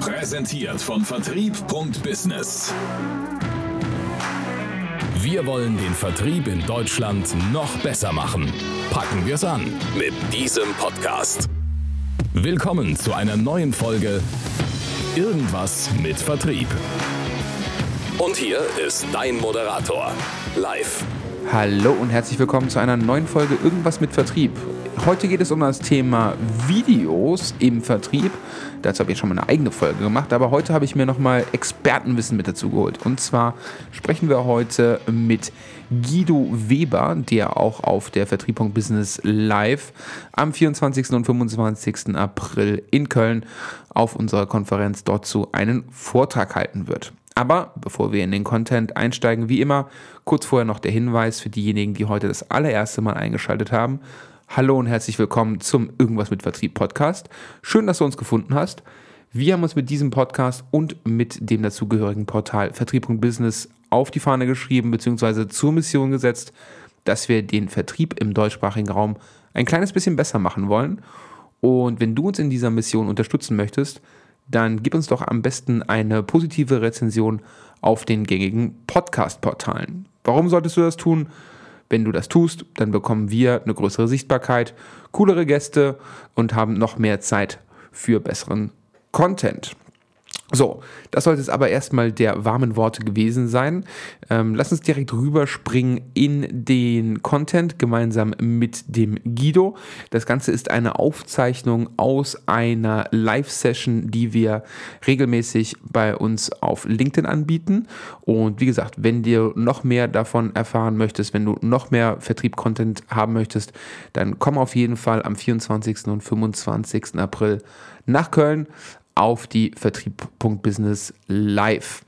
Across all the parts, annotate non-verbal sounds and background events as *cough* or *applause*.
Präsentiert von Vertrieb.business. Wir wollen den Vertrieb in Deutschland noch besser machen. Packen wir es an mit diesem Podcast. Willkommen zu einer neuen Folge Irgendwas mit Vertrieb. Und hier ist dein Moderator, live. Hallo und herzlich willkommen zu einer neuen Folge Irgendwas mit Vertrieb. Heute geht es um das Thema Videos im Vertrieb. Dazu habe ich schon mal eine eigene Folge gemacht, aber heute habe ich mir nochmal Expertenwissen mit dazu geholt. Und zwar sprechen wir heute mit Guido Weber, der auch auf der Vertrieb.business live am 24. und 25. April in Köln auf unserer Konferenz dort zu einen Vortrag halten wird. Aber bevor wir in den Content einsteigen, wie immer, kurz vorher noch der Hinweis für diejenigen, die heute das allererste Mal eingeschaltet haben. Hallo und herzlich willkommen zum Irgendwas mit Vertrieb Podcast. Schön, dass du uns gefunden hast. Wir haben uns mit diesem Podcast und mit dem dazugehörigen Portal Vertrieb.business auf die Fahne geschrieben bzw. zur Mission gesetzt, dass wir den Vertrieb im deutschsprachigen Raum ein kleines bisschen besser machen wollen. Und wenn du uns in dieser Mission unterstützen möchtest, dann gib uns doch am besten eine positive Rezension auf den gängigen Podcast-Portalen. Warum solltest du das tun? Wenn du das tust, dann bekommen wir eine größere Sichtbarkeit, coolere Gäste und haben noch mehr Zeit für besseren Content. So, das sollte es aber erstmal der warmen Worte gewesen sein. Ähm, lass uns direkt rüberspringen in den Content gemeinsam mit dem Guido. Das Ganze ist eine Aufzeichnung aus einer Live-Session, die wir regelmäßig bei uns auf LinkedIn anbieten. Und wie gesagt, wenn du noch mehr davon erfahren möchtest, wenn du noch mehr Vertrieb-Content haben möchtest, dann komm auf jeden Fall am 24. und 25. April nach Köln auf die Vertrieb.business live.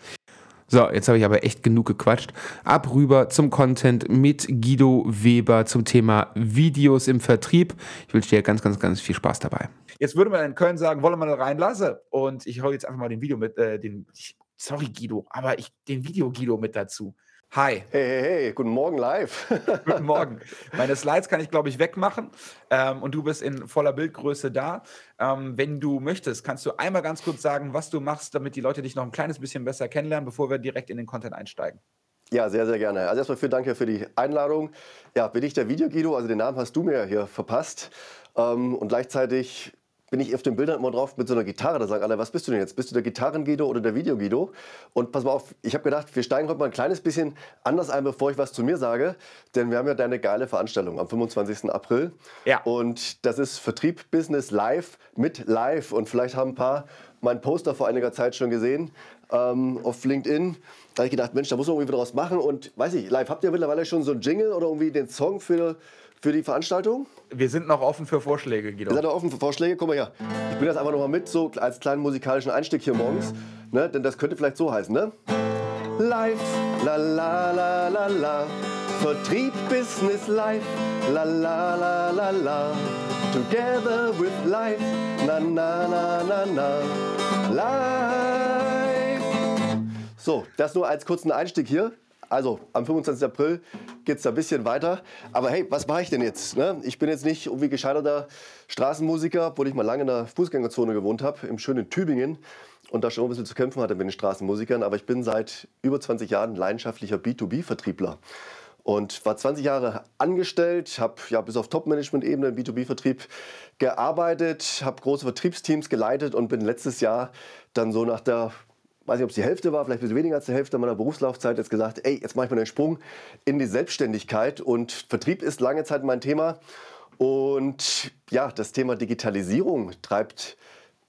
So, jetzt habe ich aber echt genug gequatscht. Ab rüber zum Content mit Guido Weber zum Thema Videos im Vertrieb. Ich wünsche dir ganz, ganz, ganz viel Spaß dabei. Jetzt würde man in Köln sagen, wollen wir mal reinlassen. Und ich hau jetzt einfach mal den Video mit, äh, den, sorry Guido, aber ich, den Video Guido mit dazu. Hi. Hey, hey, hey, guten Morgen live. *laughs* guten Morgen. Meine Slides kann ich, glaube ich, wegmachen ähm, und du bist in voller Bildgröße da. Ähm, wenn du möchtest, kannst du einmal ganz kurz sagen, was du machst, damit die Leute dich noch ein kleines bisschen besser kennenlernen, bevor wir direkt in den Content einsteigen. Ja, sehr, sehr gerne. Also erstmal vielen Dank für die Einladung. Ja, bin ich der Videoguido, also den Namen hast du mir hier verpasst. Ähm, und gleichzeitig bin ich auf den Bildern immer drauf mit so einer Gitarre. Da sagen alle, was bist du denn jetzt? Bist du der Gitarren-Guido oder der Video-Guido? Und pass mal auf, ich habe gedacht, wir steigen heute mal ein kleines bisschen anders ein, bevor ich was zu mir sage. Denn wir haben ja deine geile Veranstaltung am 25. April. Ja. Und das ist Vertrieb Business Live mit Live. Und vielleicht haben ein paar meinen Poster vor einiger Zeit schon gesehen ähm, auf LinkedIn. Da habe ich gedacht, Mensch, da muss man irgendwie was machen. Und weiß ich, live, habt ihr mittlerweile schon so einen Jingle oder irgendwie den Song für für die Veranstaltung? Wir sind noch offen für Vorschläge, Guido. Wir sind noch offen für Vorschläge. Guck mal her. Ich bringe das einfach noch mal mit, so als kleinen musikalischen Einstieg hier morgens. Ne? Denn das könnte vielleicht so heißen, ne? Live, la la la la la. Vertrieb, Business, Life, la la la la la. Together with Life, na na na na na. Live. So, das nur als kurzen Einstieg hier. Also am 25. April geht es da ein bisschen weiter. Aber hey, was mache ich denn jetzt? Ne? Ich bin jetzt nicht irgendwie gescheiterter Straßenmusiker, obwohl ich mal lange in der Fußgängerzone gewohnt habe, im schönen Tübingen und da schon ein bisschen zu kämpfen hatte mit den Straßenmusikern. Aber ich bin seit über 20 Jahren leidenschaftlicher B2B-Vertriebler und war 20 Jahre angestellt, habe ja bis auf Top-Management-Ebene im B2B-Vertrieb gearbeitet, habe große Vertriebsteams geleitet und bin letztes Jahr dann so nach der weiß nicht, ob es die Hälfte war, vielleicht ein bisschen weniger als die Hälfte meiner Berufslaufzeit, jetzt gesagt, ey, jetzt mache ich mal den Sprung in die Selbstständigkeit und Vertrieb ist lange Zeit mein Thema. Und ja, das Thema Digitalisierung treibt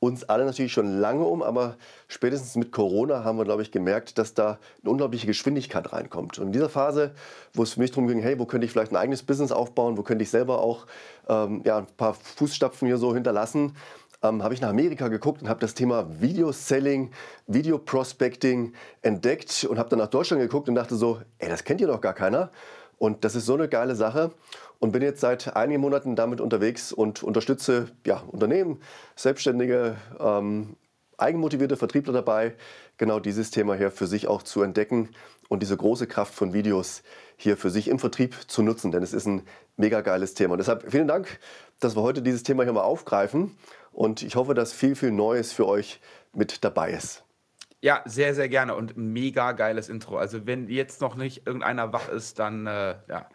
uns alle natürlich schon lange um, aber spätestens mit Corona haben wir, glaube ich, gemerkt, dass da eine unglaubliche Geschwindigkeit reinkommt. Und in dieser Phase, wo es für mich darum ging, hey, wo könnte ich vielleicht ein eigenes Business aufbauen, wo könnte ich selber auch ähm, ja, ein paar Fußstapfen hier so hinterlassen, ähm, habe ich nach Amerika geguckt und habe das Thema Video-Selling, Video-Prospecting entdeckt und habe dann nach Deutschland geguckt und dachte so, ey, das kennt hier doch gar keiner. Und das ist so eine geile Sache und bin jetzt seit einigen Monaten damit unterwegs und unterstütze ja, Unternehmen, Selbstständige, ähm, eigenmotivierte Vertriebler dabei, genau dieses Thema hier für sich auch zu entdecken und diese große Kraft von Videos hier für sich im Vertrieb zu nutzen, denn es ist ein mega geiles Thema. Und deshalb vielen Dank, dass wir heute dieses Thema hier mal aufgreifen Und ich hoffe, dass viel, viel Neues für euch mit dabei ist. Ja, sehr, sehr gerne und mega geiles Intro. Also wenn jetzt noch nicht irgendeiner wach ist, dann äh, ja.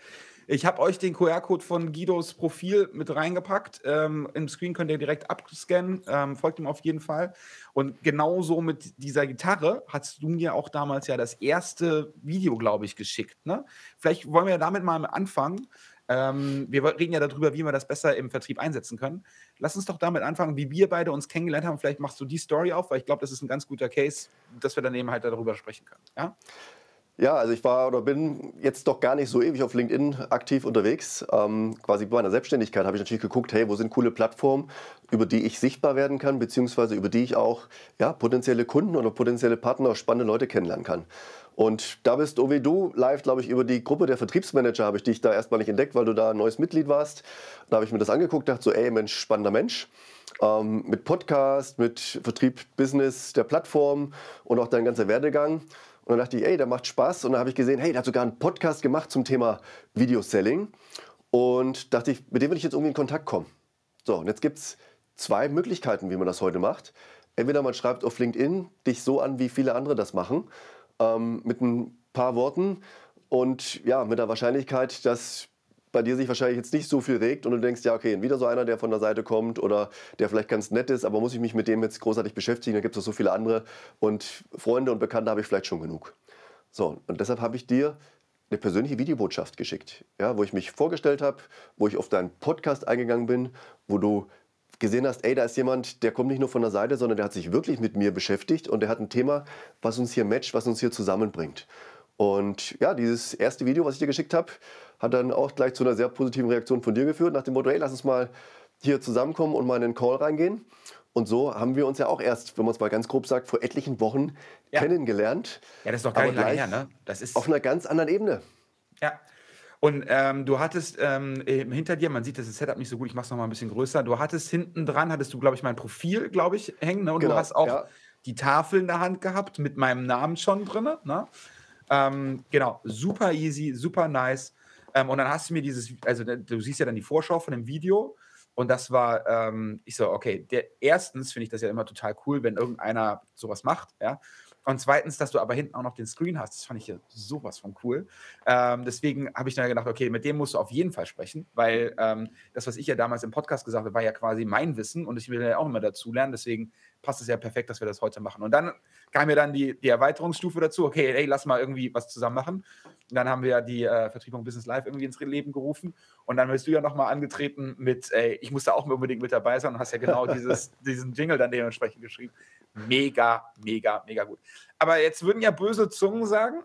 Ich habe euch den QR-Code von Guidos Profil mit reingepackt. Ähm, Im Screen könnt ihr direkt abscannen. Ähm, folgt ihm auf jeden Fall. Und genauso mit dieser Gitarre hast du mir auch damals ja das erste Video, glaube ich, geschickt. Ne? Vielleicht wollen wir damit mal anfangen. Ähm, wir reden ja darüber, wie wir das besser im Vertrieb einsetzen können. Lass uns doch damit anfangen, wie wir beide uns kennengelernt haben. Vielleicht machst du die Story auf, weil ich glaube, das ist ein ganz guter Case, dass wir dann eben halt darüber sprechen können. Ja? Ja, also ich war oder bin jetzt doch gar nicht so ewig auf LinkedIn aktiv unterwegs. Ähm, quasi bei meiner Selbstständigkeit habe ich natürlich geguckt, hey, wo sind coole Plattformen, über die ich sichtbar werden kann, beziehungsweise über die ich auch ja, potenzielle Kunden oder potenzielle Partner, spannende Leute kennenlernen kann. Und da bist wie du live, glaube ich, über die Gruppe der Vertriebsmanager habe ich dich da erstmal nicht entdeckt, weil du da ein neues Mitglied warst. Da habe ich mir das angeguckt, dachte so, ey Mensch, spannender Mensch. Ähm, mit Podcast, mit Vertrieb, Business der Plattform und auch dein ganzer Werdegang. Und dann dachte ich, ey, der macht Spaß. Und dann habe ich gesehen, hey, der hat sogar einen Podcast gemacht zum Thema Video-Selling. Und dachte ich, mit dem will ich jetzt irgendwie in Kontakt kommen. So, und jetzt gibt es zwei Möglichkeiten, wie man das heute macht. Entweder man schreibt auf LinkedIn dich so an, wie viele andere das machen ähm, mit ein paar Worten und ja, mit der Wahrscheinlichkeit, dass bei dir sich wahrscheinlich jetzt nicht so viel regt und du denkst, ja, okay, wieder so einer, der von der Seite kommt oder der vielleicht ganz nett ist, aber muss ich mich mit dem jetzt großartig beschäftigen, da gibt es so viele andere und Freunde und Bekannte habe ich vielleicht schon genug. So, und deshalb habe ich dir eine persönliche Videobotschaft geschickt, ja, wo ich mich vorgestellt habe, wo ich auf deinen Podcast eingegangen bin, wo du gesehen hast, ey, da ist jemand, der kommt nicht nur von der Seite, sondern der hat sich wirklich mit mir beschäftigt und der hat ein Thema, was uns hier matcht, was uns hier zusammenbringt. Und ja, dieses erste Video, was ich dir geschickt habe, hat dann auch gleich zu einer sehr positiven Reaktion von dir geführt, nach dem Motto, hey, lass uns mal hier zusammenkommen und mal in den Call reingehen. Und so haben wir uns ja auch erst, wenn man es mal ganz grob sagt, vor etlichen Wochen ja. kennengelernt. Ja, das ist doch gar nicht lange her, ne? Das ist auf einer ganz anderen Ebene. Ja, und ähm, du hattest ähm, hinter dir, man sieht das Setup nicht so gut, ich mache es nochmal ein bisschen größer. Du hattest hinten dran, hattest du, glaube ich, mein Profil, glaube ich, hängen. Ne? Und genau, du hast auch ja. die Tafel in der Hand gehabt mit meinem Namen schon drin. Ne? Ähm, genau, super easy, super nice. Ähm, und dann hast du mir dieses, also du siehst ja dann die Vorschau von dem Video. Und das war, ähm, ich so, okay, der, erstens finde ich das ja immer total cool, wenn irgendeiner sowas macht, ja. Und zweitens, dass du aber hinten auch noch den Screen hast, das fand ich ja sowas von cool. Ähm, deswegen habe ich dann gedacht, okay, mit dem musst du auf jeden Fall sprechen, weil ähm, das, was ich ja damals im Podcast gesagt habe, war ja quasi mein Wissen und ich will ja auch immer dazu lernen. Deswegen passt es ja perfekt, dass wir das heute machen. Und dann kam ja dann die, die Erweiterungsstufe dazu, okay, ey, lass mal irgendwie was zusammen machen. Und dann haben wir ja die äh, Vertriebung Business Live irgendwie ins Leben gerufen. Und dann bist du ja nochmal angetreten mit, ey, ich muss da auch unbedingt mit dabei sein und hast ja genau *laughs* dieses, diesen Jingle dann dementsprechend geschrieben. Mega, mega, mega gut. Aber jetzt würden ja böse Zungen sagen,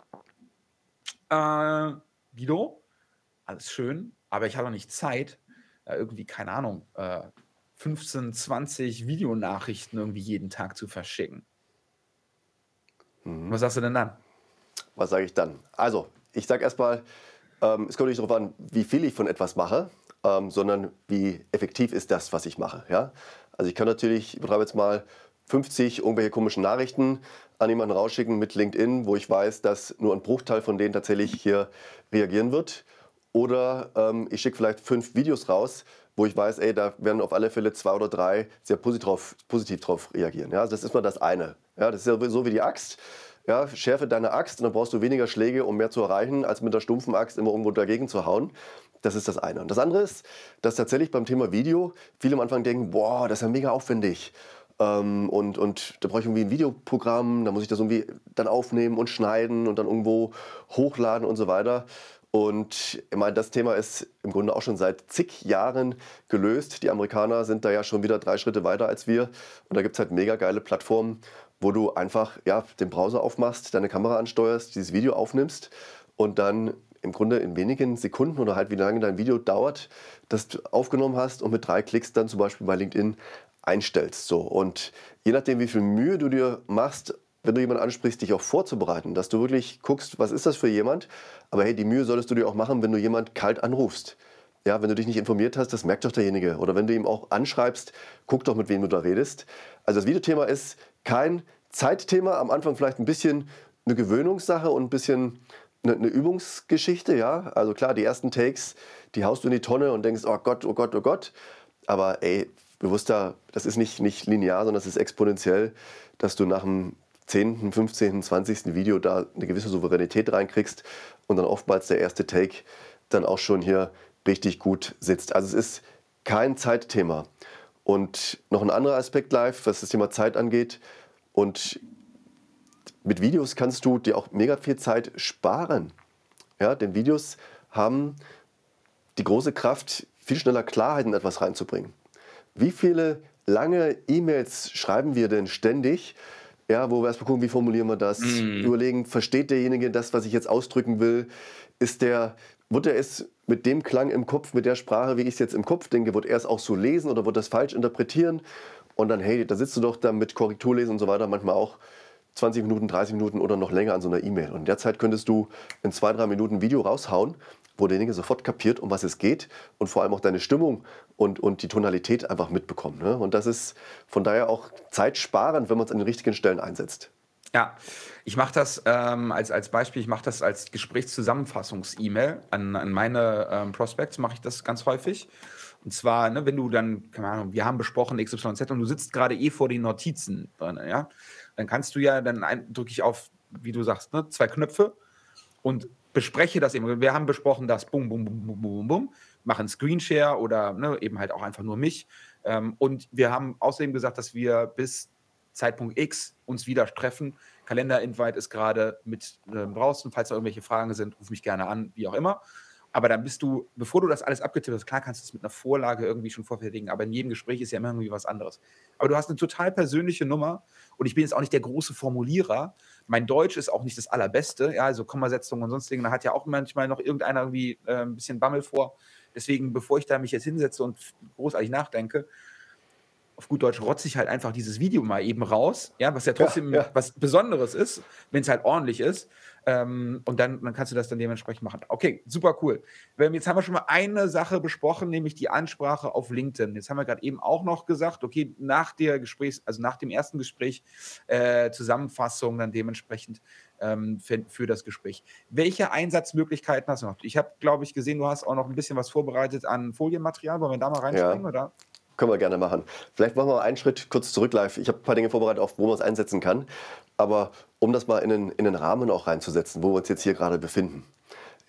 äh, Guido, alles schön, aber ich habe noch nicht Zeit, äh, irgendwie, keine Ahnung, äh, 15, 20 Videonachrichten irgendwie jeden Tag zu verschicken. Mhm. Was sagst du denn dann? Was sage ich dann? Also, ich sage erstmal, ähm, es kommt nicht darauf an, wie viel ich von etwas mache, ähm, sondern wie effektiv ist das, was ich mache. Ja? Also ich kann natürlich, ich betreibe jetzt mal 50 irgendwelche komischen Nachrichten an jemanden rausschicken mit LinkedIn, wo ich weiß, dass nur ein Bruchteil von denen tatsächlich hier reagieren wird. Oder ähm, ich schicke vielleicht fünf Videos raus, wo ich weiß, ey, da werden auf alle Fälle zwei oder drei sehr positiv drauf, positiv drauf reagieren. Ja, also das ist mal das eine. Ja, das ist ja so wie die Axt. Ja, schärfe deine Axt und dann brauchst du weniger Schläge, um mehr zu erreichen, als mit der stumpfen Axt immer irgendwo dagegen zu hauen. Das ist das eine. Und das andere ist, dass tatsächlich beim Thema Video viele am Anfang denken, boah, das ist ja mega aufwendig. Ähm, und, und da brauche ich irgendwie ein Videoprogramm, da muss ich das irgendwie dann aufnehmen und schneiden und dann irgendwo hochladen und so weiter. Und ich meine, das Thema ist im Grunde auch schon seit zig Jahren gelöst. Die Amerikaner sind da ja schon wieder drei Schritte weiter als wir. Und da gibt es halt mega geile Plattformen, wo du einfach ja, den Browser aufmachst, deine Kamera ansteuerst, dieses Video aufnimmst und dann im Grunde in wenigen Sekunden oder halt wie lange dein Video dauert, das du aufgenommen hast und mit drei Klicks dann zum Beispiel bei LinkedIn einstellst. So. Und je nachdem, wie viel Mühe du dir machst, wenn du jemanden ansprichst, dich auch vorzubereiten, dass du wirklich guckst, was ist das für jemand. Aber hey, die Mühe solltest du dir auch machen, wenn du jemand kalt anrufst. Ja, wenn du dich nicht informiert hast, das merkt doch derjenige. Oder wenn du ihm auch anschreibst, guck doch, mit wem du da redest. Also das Videothema ist kein Zeitthema, am Anfang vielleicht ein bisschen eine Gewöhnungssache und ein bisschen eine, Übungsgeschichte, ja. Also klar, die ersten Takes, die haust du in die Tonne und denkst, oh Gott, oh Gott, oh Gott. Aber ey, bewusster, das ist nicht, nicht linear, sondern das ist exponentiell, dass du nach dem 10., 15., 20. Video da eine gewisse Souveränität reinkriegst und dann oftmals der erste Take dann auch schon hier richtig gut sitzt. Also es ist kein Zeitthema. Und noch ein anderer Aspekt live, was das Thema Zeit angeht. Und mit Videos kannst du dir auch mega viel Zeit sparen. Ja, denn Videos haben die große Kraft, viel schneller Klarheit in etwas reinzubringen. Wie viele lange E-Mails schreiben wir denn ständig? Ja, wo wir erstmal gucken, wie formulieren wir das? Mm. Überlegen, versteht derjenige das, was ich jetzt ausdrücken will? Ist der, wird er es mit dem Klang im Kopf, mit der Sprache, wie ich es jetzt im Kopf denke, wird er es auch so lesen oder wird das falsch interpretieren? Und dann, hey, da sitzt du doch da mit Korrekturlesen und so weiter, manchmal auch 20 Minuten, 30 Minuten oder noch länger an so einer E-Mail. Und in der Zeit könntest du in zwei, drei Minuten Video raushauen, wo derjenige sofort kapiert, um was es geht und vor allem auch deine Stimmung und, und die Tonalität einfach mitbekommt. Ne? Und das ist von daher auch zeitsparend, wenn man es an den richtigen Stellen einsetzt. Ja, ich mache das ähm, als, als Beispiel, ich mache das als Gesprächszusammenfassungs-E-Mail an, an meine ähm, Prospects, mache ich das ganz häufig. Und zwar, ne, wenn du dann, keine Ahnung, wir haben besprochen XYZ und du sitzt gerade eh vor den Notizen drin, ja, dann kannst du ja, dann drücke ich auf, wie du sagst, ne, zwei Knöpfe und bespreche das eben. Wir haben besprochen, dass bum, bum, bum, bum, bum, bum, machen Screenshare oder ne, eben halt auch einfach nur mich. Ähm, und wir haben außerdem gesagt, dass wir bis Zeitpunkt X uns wieder treffen. Kalender-Invite ist gerade mit äh, draußen. Falls da irgendwelche Fragen sind, ruf mich gerne an, wie auch immer. Aber dann bist du, bevor du das alles abgetippt hast, klar kannst du es mit einer Vorlage irgendwie schon vorfertigen, aber in jedem Gespräch ist ja immer irgendwie was anderes. Aber du hast eine total persönliche Nummer und ich bin jetzt auch nicht der große Formulierer. Mein Deutsch ist auch nicht das allerbeste, ja, also Kommasetzungen und sonst Dinge, da hat ja auch manchmal noch irgendeiner irgendwie äh, ein bisschen Bammel vor. Deswegen, bevor ich da mich jetzt hinsetze und großartig nachdenke, auf gut Deutsch rotze ich halt einfach dieses Video mal eben raus, ja, was ja trotzdem ja, ja. was Besonderes ist, wenn es halt ordentlich ist. Ähm, und dann, dann kannst du das dann dementsprechend machen. Okay, super cool. Jetzt haben wir schon mal eine Sache besprochen, nämlich die Ansprache auf LinkedIn. Jetzt haben wir gerade eben auch noch gesagt, okay, nach der Gesprächs-, also nach dem ersten Gespräch, äh, Zusammenfassung dann dementsprechend ähm, für, für, das Gespräch. Welche Einsatzmöglichkeiten hast du noch? Ich habe, glaube ich, gesehen, du hast auch noch ein bisschen was vorbereitet an Folienmaterial. Wollen wir da mal reinspringen, ja. oder? Können wir gerne machen. Vielleicht machen wir einen Schritt kurz zurück live. Ich habe ein paar Dinge vorbereitet, auf wo man es einsetzen kann. Aber um das mal in den, in den Rahmen auch reinzusetzen, wo wir uns jetzt hier gerade befinden.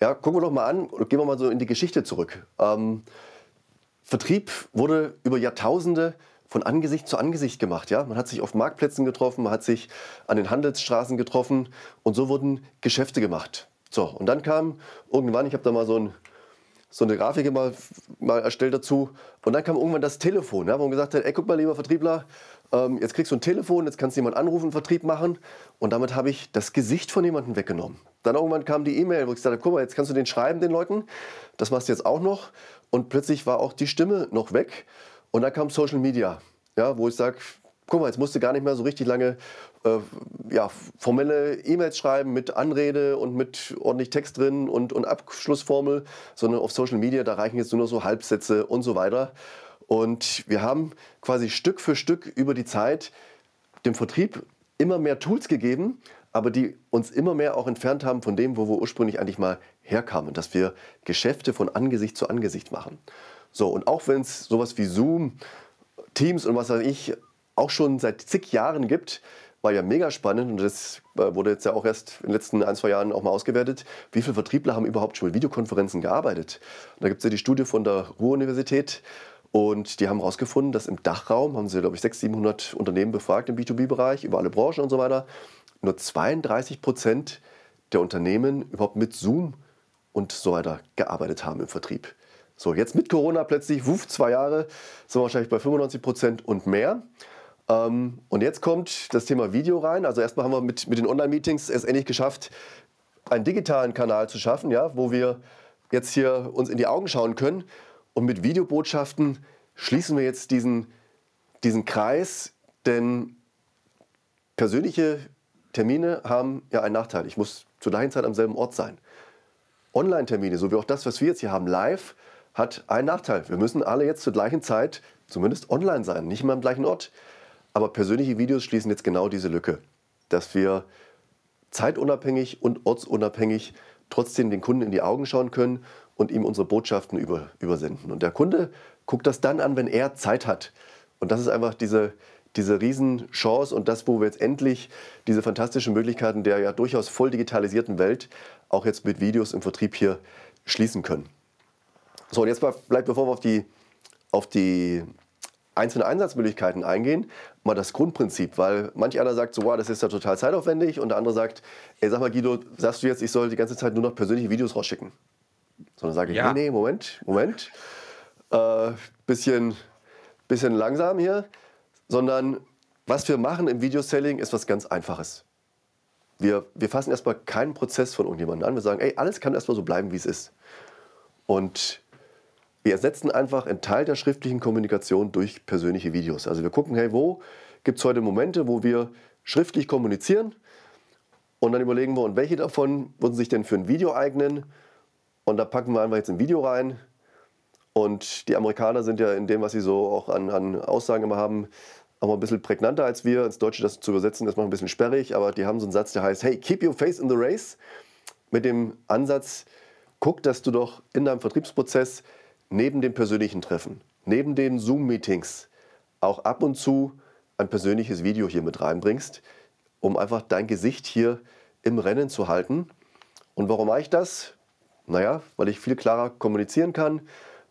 Ja, gucken wir doch mal an gehen wir mal so in die Geschichte zurück. Ähm, Vertrieb wurde über Jahrtausende von Angesicht zu Angesicht gemacht. Ja? Man hat sich auf Marktplätzen getroffen, man hat sich an den Handelsstraßen getroffen und so wurden Geschäfte gemacht. So, und dann kam irgendwann, ich habe da mal so ein so eine Grafik mal, mal erstellt dazu. Und dann kam irgendwann das Telefon, ja, wo man gesagt hat, ey, guck mal, lieber Vertriebler, ähm, jetzt kriegst du ein Telefon, jetzt kannst du jemanden anrufen, Vertrieb machen. Und damit habe ich das Gesicht von jemandem weggenommen. Dann irgendwann kam die E-Mail, wo ich gesagt habe, guck mal, jetzt kannst du den schreiben, den Leuten. Das machst du jetzt auch noch. Und plötzlich war auch die Stimme noch weg. Und dann kam Social Media, ja, wo ich sage, guck mal, jetzt musst du gar nicht mehr so richtig lange äh, ja, formelle E-Mails schreiben mit Anrede und mit ordentlich Text drin und, und Abschlussformel, sondern auf Social Media, da reichen jetzt nur so Halbsätze und so weiter. Und wir haben quasi Stück für Stück über die Zeit dem Vertrieb immer mehr Tools gegeben, aber die uns immer mehr auch entfernt haben von dem, wo wir ursprünglich eigentlich mal herkamen, dass wir Geschäfte von Angesicht zu Angesicht machen. So, und auch wenn es sowas wie Zoom, Teams und was weiß ich auch schon seit zig Jahren gibt, war ja mega spannend und das äh, wurde jetzt ja auch erst in den letzten ein, zwei Jahren auch mal ausgewertet. Wie viele Vertriebler haben überhaupt schon mit Videokonferenzen gearbeitet? Und da gibt es ja die Studie von der Ruhr-Universität und die haben herausgefunden, dass im Dachraum, haben sie glaube ich 600, 700 Unternehmen befragt im B2B-Bereich, über alle Branchen und so weiter, nur 32 Prozent der Unternehmen überhaupt mit Zoom und so weiter gearbeitet haben im Vertrieb. So, jetzt mit Corona plötzlich, wuff, zwei Jahre, sind wir wahrscheinlich bei 95 Prozent und mehr. Ähm, und jetzt kommt das Thema Video rein. Also erstmal haben wir mit, mit den Online-Meetings es endlich geschafft, einen digitalen Kanal zu schaffen, ja, wo wir jetzt hier uns in die Augen schauen können. Und mit Videobotschaften schließen wir jetzt diesen, diesen Kreis, denn persönliche Termine haben ja einen Nachteil. Ich muss zur gleichen Zeit am selben Ort sein. Online-Termine, so wie auch das, was wir jetzt hier haben, live, hat einen Nachteil. Wir müssen alle jetzt zur gleichen Zeit zumindest online sein, nicht immer am gleichen Ort. Aber persönliche Videos schließen jetzt genau diese Lücke, dass wir zeitunabhängig und ortsunabhängig trotzdem den Kunden in die Augen schauen können und ihm unsere Botschaften über, übersenden. Und der Kunde guckt das dann an, wenn er Zeit hat. Und das ist einfach diese, diese Riesenchance und das, wo wir jetzt endlich diese fantastischen Möglichkeiten der ja durchaus voll digitalisierten Welt auch jetzt mit Videos im Vertrieb hier schließen können. So, und jetzt bleibt, bevor wir auf die, auf die einzelnen Einsatzmöglichkeiten eingehen, mal das Grundprinzip, weil manch einer sagt so, wow, das ist ja total zeitaufwendig und der andere sagt, ey, sag mal Guido, sagst du jetzt, ich soll die ganze Zeit nur noch persönliche Videos rausschicken? Sondern sage ich, ja. nee, nee, Moment, Moment, äh, bisschen, bisschen langsam hier, sondern was wir machen im Videoselling ist was ganz Einfaches. Wir, wir fassen erstmal keinen Prozess von irgendjemandem an. Wir sagen, ey, alles kann erstmal so bleiben, wie es ist. Und wir ersetzen einfach einen Teil der schriftlichen Kommunikation durch persönliche Videos. Also wir gucken, hey, wo gibt es heute Momente, wo wir schriftlich kommunizieren und dann überlegen wir, und welche davon würden sich denn für ein Video eignen und da packen wir einfach jetzt ein Video rein und die Amerikaner sind ja in dem, was sie so auch an, an Aussagen immer haben, auch mal ein bisschen prägnanter als wir. Ins Deutsche das zu übersetzen, ist mal ein bisschen sperrig, aber die haben so einen Satz, der heißt, hey, keep your face in the race. Mit dem Ansatz, guck, dass du doch in deinem Vertriebsprozess neben dem persönlichen Treffen, neben den Zoom-Meetings auch ab und zu ein persönliches Video hier mit reinbringst, um einfach dein Gesicht hier im Rennen zu halten. Und warum mache ich das? Naja, weil ich viel klarer kommunizieren kann,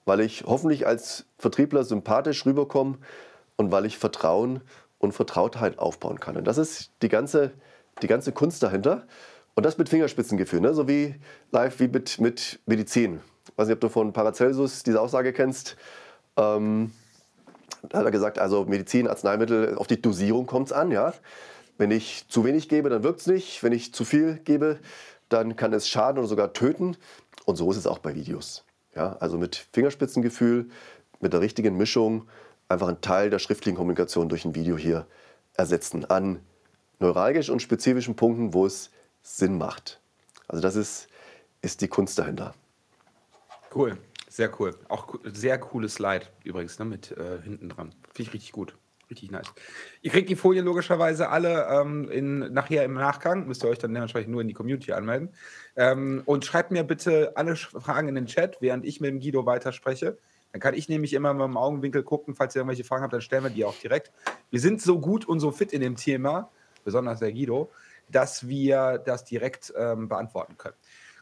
weil ich hoffentlich als Vertriebler sympathisch rüberkomme und weil ich Vertrauen und Vertrautheit aufbauen kann. Und das ist die ganze, die ganze Kunst dahinter. Und das mit Fingerspitzengefühl, ne? so wie live wie mit, mit Medizin. Ich weiß nicht, ob du von Paracelsus diese Aussage kennst. Ähm, da hat er gesagt, also Medizin, Arzneimittel, auf die Dosierung kommt es an. Ja? Wenn ich zu wenig gebe, dann wirkt es nicht. Wenn ich zu viel gebe, dann kann es schaden oder sogar töten. Und so ist es auch bei Videos. Ja? Also mit Fingerspitzengefühl, mit der richtigen Mischung, einfach einen Teil der schriftlichen Kommunikation durch ein Video hier ersetzen an neuralgisch und spezifischen Punkten, wo es Sinn macht. Also das ist, ist die Kunst dahinter. Cool, sehr cool. Auch sehr cooles Slide übrigens, ne, mit äh, hinten dran. Finde ich richtig gut. Richtig nice. Ihr kriegt die Folien logischerweise alle ähm, in, nachher im Nachgang. Müsst ihr euch dann dementsprechend nur in die Community anmelden. Ähm, und schreibt mir bitte alle Fragen in den Chat, während ich mit dem Guido weiterspreche. Dann kann ich nämlich immer mit dem Augenwinkel gucken, falls ihr irgendwelche Fragen habt, dann stellen wir die auch direkt. Wir sind so gut und so fit in dem Thema, besonders der Guido, dass wir das direkt ähm, beantworten können.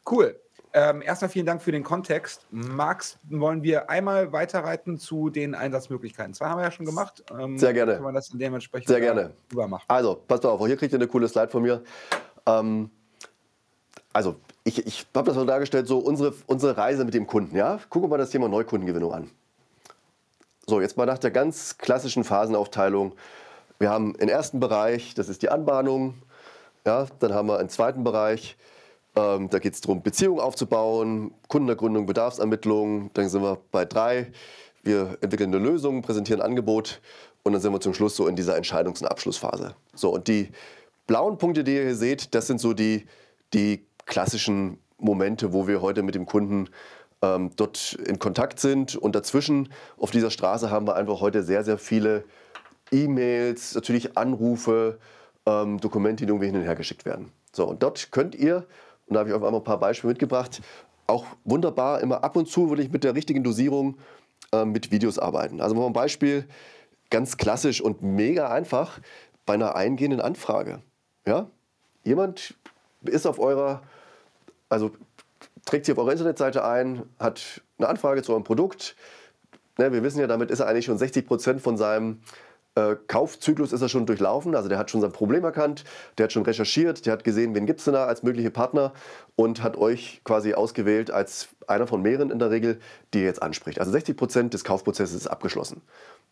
Cool. Ähm, erstmal vielen Dank für den Kontext. Max, wollen wir einmal weiterreiten zu den Einsatzmöglichkeiten? Zwei haben wir ja schon gemacht. Ähm, Sehr gerne. Können wir das dementsprechend Sehr gerne. Übermachen. Also, passt auf, hier kriegt ihr eine coole Slide von mir. Ähm, also, ich, ich habe das mal dargestellt, so unsere, unsere Reise mit dem Kunden. Ja? Gucken wir mal das Thema Neukundengewinnung an. So, jetzt mal nach der ganz klassischen Phasenaufteilung. Wir haben den ersten Bereich, das ist die Anbahnung. Ja, dann haben wir einen zweiten Bereich, ähm, da geht es darum, Beziehungen aufzubauen, Kundenergründung, Bedarfsermittlung. Dann sind wir bei drei. Wir entwickeln eine Lösung, präsentieren ein Angebot und dann sind wir zum Schluss so in dieser Entscheidungs- und Abschlussphase. So, und die blauen Punkte, die ihr hier seht, das sind so die, die klassischen Momente, wo wir heute mit dem Kunden ähm, dort in Kontakt sind. Und dazwischen auf dieser Straße haben wir einfach heute sehr, sehr viele E-Mails, natürlich Anrufe, ähm, Dokumente, die irgendwie hin und her geschickt werden. So, und dort könnt ihr und da habe ich einfach ein paar Beispiele mitgebracht. Auch wunderbar, immer ab und zu würde ich mit der richtigen Dosierung äh, mit Videos arbeiten. Also mal ein Beispiel, ganz klassisch und mega einfach bei einer eingehenden Anfrage. Ja? Jemand ist auf eurer, also trägt sich auf eurer Internetseite ein, hat eine Anfrage zu eurem Produkt. Ne, wir wissen ja, damit ist er eigentlich schon 60 Prozent von seinem äh, Kaufzyklus ist er schon durchlaufen, also der hat schon sein Problem erkannt, der hat schon recherchiert, der hat gesehen, wen gibt es denn da als mögliche Partner und hat euch quasi ausgewählt als einer von mehreren in der Regel, die ihr jetzt anspricht. Also 60 Prozent des Kaufprozesses ist abgeschlossen.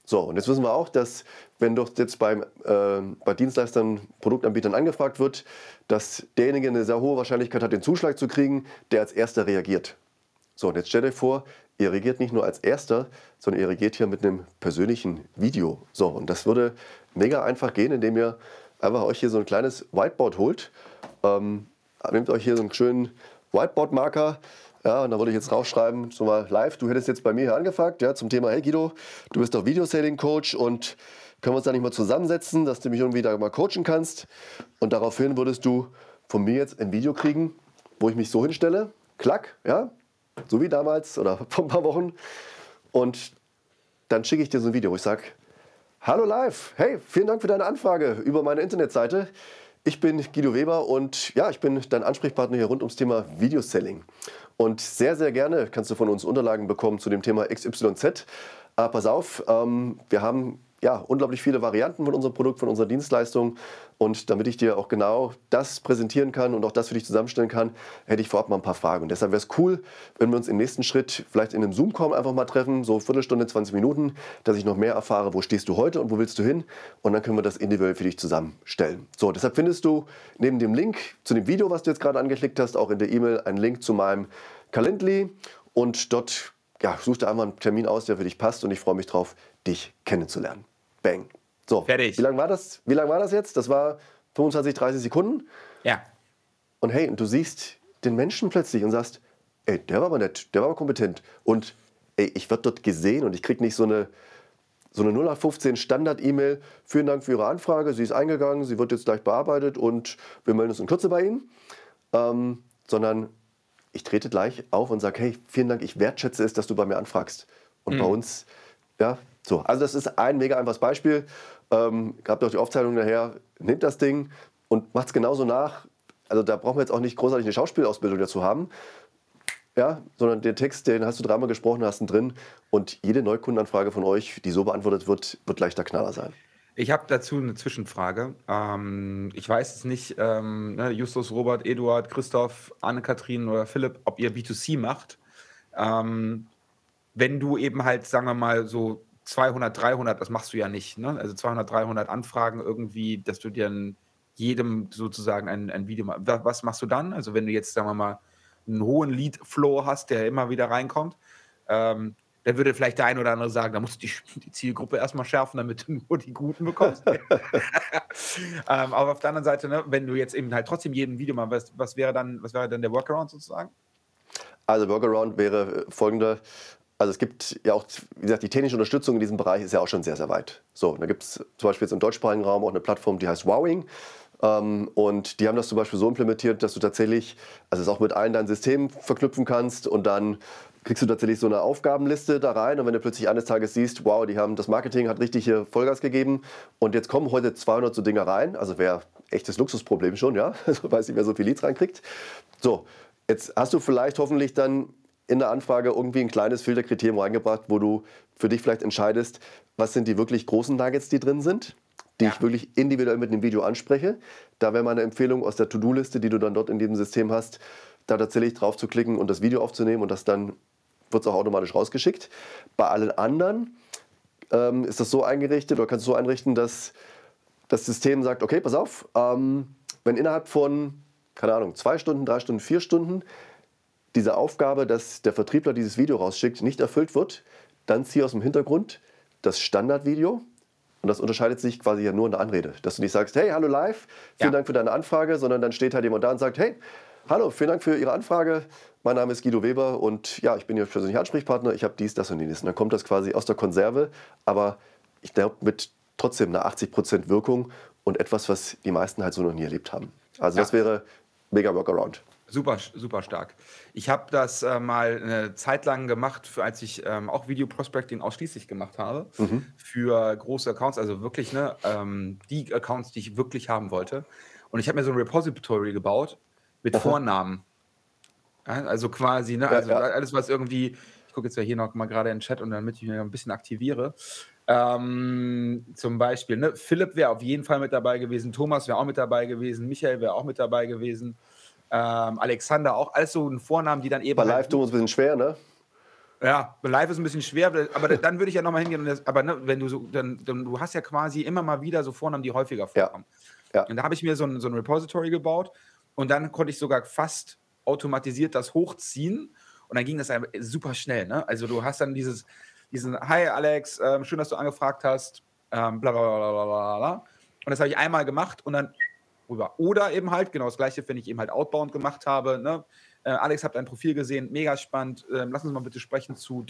So, und jetzt wissen wir auch, dass wenn doch jetzt beim, äh, bei Dienstleistern, Produktanbietern angefragt wird, dass derjenige eine sehr hohe Wahrscheinlichkeit hat, den Zuschlag zu kriegen, der als erster reagiert. So, und jetzt stellt euch vor, ihr reagiert nicht nur als Erster, sondern ihr reagiert hier mit einem persönlichen Video. So, und das würde mega einfach gehen, indem ihr einfach euch hier so ein kleines Whiteboard holt. Ähm, nehmt euch hier so einen schönen Whiteboard-Marker. Ja, und da würde ich jetzt draufschreiben, so mal live, du hättest jetzt bei mir hier angefragt, ja, zum Thema, hey Guido, du bist doch Video-Selling-Coach und können wir uns da nicht mal zusammensetzen, dass du mich irgendwie da mal coachen kannst. Und daraufhin würdest du von mir jetzt ein Video kriegen, wo ich mich so hinstelle, klack, ja, so wie damals oder *laughs* vor ein paar Wochen. Und dann schicke ich dir so ein Video, wo ich sage, Hallo live. Hey, vielen Dank für deine Anfrage über meine Internetseite. Ich bin Guido Weber und ja, ich bin dein Ansprechpartner hier rund ums Thema Videoselling. Und sehr, sehr gerne kannst du von uns Unterlagen bekommen zu dem Thema XYZ. Aber pass auf, ähm, wir haben ja, unglaublich viele Varianten von unserem Produkt, von unserer Dienstleistung. Und damit ich dir auch genau das präsentieren kann und auch das für dich zusammenstellen kann, hätte ich vorab mal ein paar Fragen. Und deshalb wäre es cool, wenn wir uns im nächsten Schritt vielleicht in einem Zoom-Call einfach mal treffen, so Viertelstunde, 20 Minuten, dass ich noch mehr erfahre, wo stehst du heute und wo willst du hin. Und dann können wir das individuell für dich zusammenstellen. So, deshalb findest du neben dem Link zu dem Video, was du jetzt gerade angeklickt hast, auch in der E-Mail einen Link zu meinem Calendly. Und dort ja, such dir einmal einen Termin aus, der für dich passt. Und ich freue mich drauf, dich kennenzulernen. Bang. So, Fertig. Wie lange war, das, wie lang war das jetzt? Das war 25, 30 Sekunden. Ja. Und hey, und du siehst den Menschen plötzlich und sagst, ey, der war aber nett, der war aber kompetent. Und ey, ich werde dort gesehen und ich kriege nicht so eine, so eine 0815 Standard-E-Mail. Vielen Dank für Ihre Anfrage, sie ist eingegangen, sie wird jetzt gleich bearbeitet und wir melden uns in Kürze bei Ihnen. Ähm, sondern ich trete gleich auf und sage, hey, vielen Dank, ich wertschätze es, dass du bei mir anfragst. Und bei uns, ja, so. Also das ist ein mega einfaches Beispiel. Ähm, habt ihr auch die Aufzeichnung daher, nehmt das Ding und macht es genauso nach. Also da brauchen wir jetzt auch nicht großartig eine Schauspielausbildung dazu haben. Ja, sondern den Text, den hast du dreimal gesprochen, hast ihn drin. Und jede Neukundenanfrage von euch, die so beantwortet wird, wird gleich der Knaller sein. Ich habe dazu eine Zwischenfrage. Ähm, ich weiß es nicht, ähm, ne, Justus, Robert, Eduard, Christoph, Anne-Kathrin oder Philipp, ob ihr B2C macht. Ähm, wenn du eben halt, sagen wir mal, so 200, 300, das machst du ja nicht. Ne? Also 200, 300 Anfragen irgendwie, dass du dir jedem sozusagen ein, ein Video machst. Was machst du dann? Also wenn du jetzt, sagen wir mal, einen hohen Lead-Flow hast, der immer wieder reinkommt, ähm, dann würde vielleicht der eine oder andere sagen, da musst du die, die Zielgruppe erstmal schärfen, damit du nur die Guten bekommst. *laughs* *laughs* ähm, aber auf der anderen Seite, ne, wenn du jetzt eben halt trotzdem jeden Video machst, was, was, wäre dann, was wäre dann der Workaround sozusagen? Also Workaround wäre folgender. Also es gibt ja auch, wie gesagt, die technische Unterstützung in diesem Bereich ist ja auch schon sehr, sehr weit. So, da gibt es zum Beispiel jetzt im deutschsprachigen Raum auch eine Plattform, die heißt Wowing. Ähm, und die haben das zum Beispiel so implementiert, dass du tatsächlich, also es auch mit allen deinen Systemen verknüpfen kannst und dann kriegst du tatsächlich so eine Aufgabenliste da rein und wenn du plötzlich eines Tages siehst, wow, die haben das Marketing hat richtig hier Vollgas gegeben und jetzt kommen heute 200 so Dinge rein, also wäre echtes Luxusproblem schon, ja, *laughs* also weiß nicht, wer so viel Leads reinkriegt. So, jetzt hast du vielleicht hoffentlich dann in der Anfrage irgendwie ein kleines Filterkriterium reingebracht, wo du für dich vielleicht entscheidest, was sind die wirklich großen Nuggets, die drin sind, die ja. ich wirklich individuell mit einem Video anspreche. Da wäre meine Empfehlung aus der To-Do-Liste, die du dann dort in diesem System hast, da tatsächlich drauf zu klicken und das Video aufzunehmen und das dann wird es auch automatisch rausgeschickt. Bei allen anderen ähm, ist das so eingerichtet oder kannst du so einrichten, dass das System sagt, okay, pass auf, ähm, wenn innerhalb von, keine Ahnung, zwei Stunden, drei Stunden, vier Stunden diese Aufgabe, dass der Vertriebler dieses Video rausschickt, nicht erfüllt wird, dann ziehe aus dem Hintergrund das Standardvideo. Und das unterscheidet sich quasi ja nur in der Anrede. Dass du nicht sagst, hey, hallo live, vielen ja. Dank für deine Anfrage, sondern dann steht halt jemand da und sagt, hey, hallo, vielen Dank für Ihre Anfrage. Mein Name ist Guido Weber und ja, ich bin Ihr persönlicher Ansprechpartner. Ich habe dies, das und jenes. Und dann kommt das quasi aus der Konserve, aber ich glaube mit trotzdem einer 80% Wirkung und etwas, was die meisten halt so noch nie erlebt haben. Also ja. das wäre mega Workaround. Super, super stark. Ich habe das äh, mal eine Zeit lang gemacht, für, als ich ähm, auch Video Prospecting ausschließlich gemacht habe, mhm. für große Accounts, also wirklich ne, ähm, die Accounts, die ich wirklich haben wollte. Und ich habe mir so ein Repository gebaut mit Aha. Vornamen. Ja, also quasi, ne, also ja, ja. alles, was irgendwie, ich gucke jetzt ja hier noch mal gerade in den Chat und damit ich mich ein bisschen aktiviere. Ähm, zum Beispiel, ne, Philipp wäre auf jeden Fall mit dabei gewesen, Thomas wäre auch mit dabei gewesen, Michael wäre auch mit dabei gewesen ähm, Alexander auch, alles so ein Vornamen, die dann eben. Bei halt Live tun uns ein bisschen schwer, ne? Ja, bei Live ist ein bisschen schwer, aber dann würde ich ja nochmal hingehen. Das, aber ne, wenn du so, dann, dann, du hast ja quasi immer mal wieder so Vornamen, die häufiger vorkommen. Ja. ja. Und da habe ich mir so ein, so ein Repository gebaut und dann konnte ich sogar fast automatisiert das hochziehen und dann ging das super schnell. Ne? Also du hast dann dieses, diesen Hi Alex, ähm, schön, dass du angefragt hast, ähm, bla bla bla bla bla. Und das habe ich einmal gemacht und dann rüber. Oder eben halt, genau das gleiche, wenn ich eben halt outbound gemacht habe. Ne? Äh, Alex, habt ein Profil gesehen, mega spannend. Äh, lass uns mal bitte sprechen zu.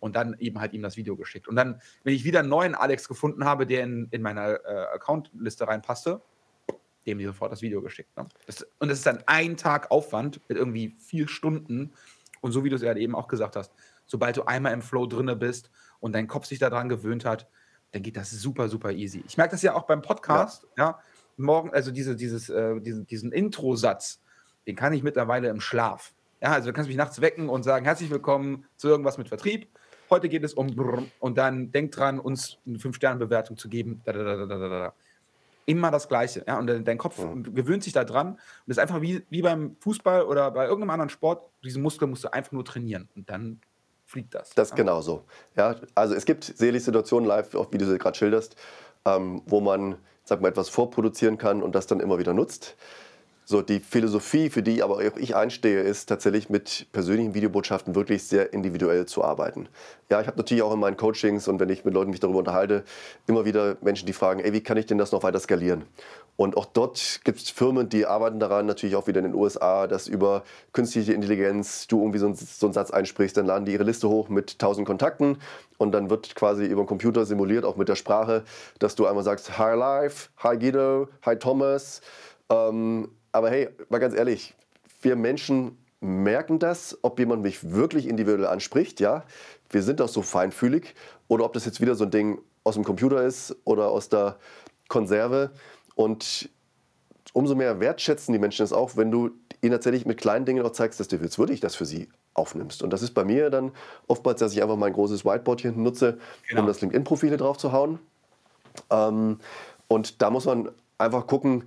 Und dann eben halt ihm das Video geschickt. Und dann, wenn ich wieder einen neuen Alex gefunden habe, der in, in meine äh, Account-Liste reinpasste, dem sofort das Video geschickt. Ne? Das, und das ist dann ein Tag Aufwand mit irgendwie vier Stunden. Und so wie du es ja eben auch gesagt hast, sobald du einmal im Flow drinne bist und dein Kopf sich daran gewöhnt hat, dann geht das super, super easy. Ich merke das ja auch beim Podcast, ja. ja morgen, also diese, dieses, äh, diesen, diesen Intro-Satz, den kann ich mittlerweile im Schlaf. Ja, also du kannst mich nachts wecken und sagen, herzlich willkommen zu irgendwas mit Vertrieb. Heute geht es um und dann denk dran, uns eine 5-Sterne-Bewertung zu geben. Da, da, da, Immer das Gleiche. Ja? Und dein Kopf gewöhnt sich da dran. Und das ist einfach wie, wie beim Fußball oder bei irgendeinem anderen Sport. Diesen Muskel musst du einfach nur trainieren. Und dann fliegt das. Das ist genau so. Ja, also es gibt selig Situationen live, auch wie du sie gerade schilderst, ähm, wo man sag mal, etwas vorproduzieren kann und das dann immer wieder nutzt. So, die Philosophie, für die aber auch ich einstehe, ist tatsächlich mit persönlichen Videobotschaften wirklich sehr individuell zu arbeiten. Ja, ich habe natürlich auch in meinen Coachings und wenn ich mit Leuten mich darüber unterhalte, immer wieder Menschen, die fragen, ey, wie kann ich denn das noch weiter skalieren? Und auch dort gibt es Firmen, die arbeiten daran, natürlich auch wieder in den USA, dass über künstliche Intelligenz du irgendwie so, einen, so einen Satz einsprichst, dann laden die ihre Liste hoch mit 1000 Kontakten und dann wird quasi über den Computer simuliert, auch mit der Sprache, dass du einmal sagst, Hi Live, Hi Guido, Hi Thomas. Ähm, aber hey, mal ganz ehrlich, wir Menschen merken das, ob jemand mich wirklich individuell anspricht, ja. Wir sind doch so feinfühlig. Oder ob das jetzt wieder so ein Ding aus dem Computer ist oder aus der Konserve. Und umso mehr wertschätzen die Menschen es auch, wenn du ihnen tatsächlich mit kleinen Dingen auch zeigst, dass du jetzt wirklich das für sie aufnimmst. Und das ist bei mir dann oftmals, dass ich einfach mein großes Whiteboard hier hinten nutze, genau. um das LinkedIn-Profile drauf zu hauen. Ähm, und da muss man einfach gucken,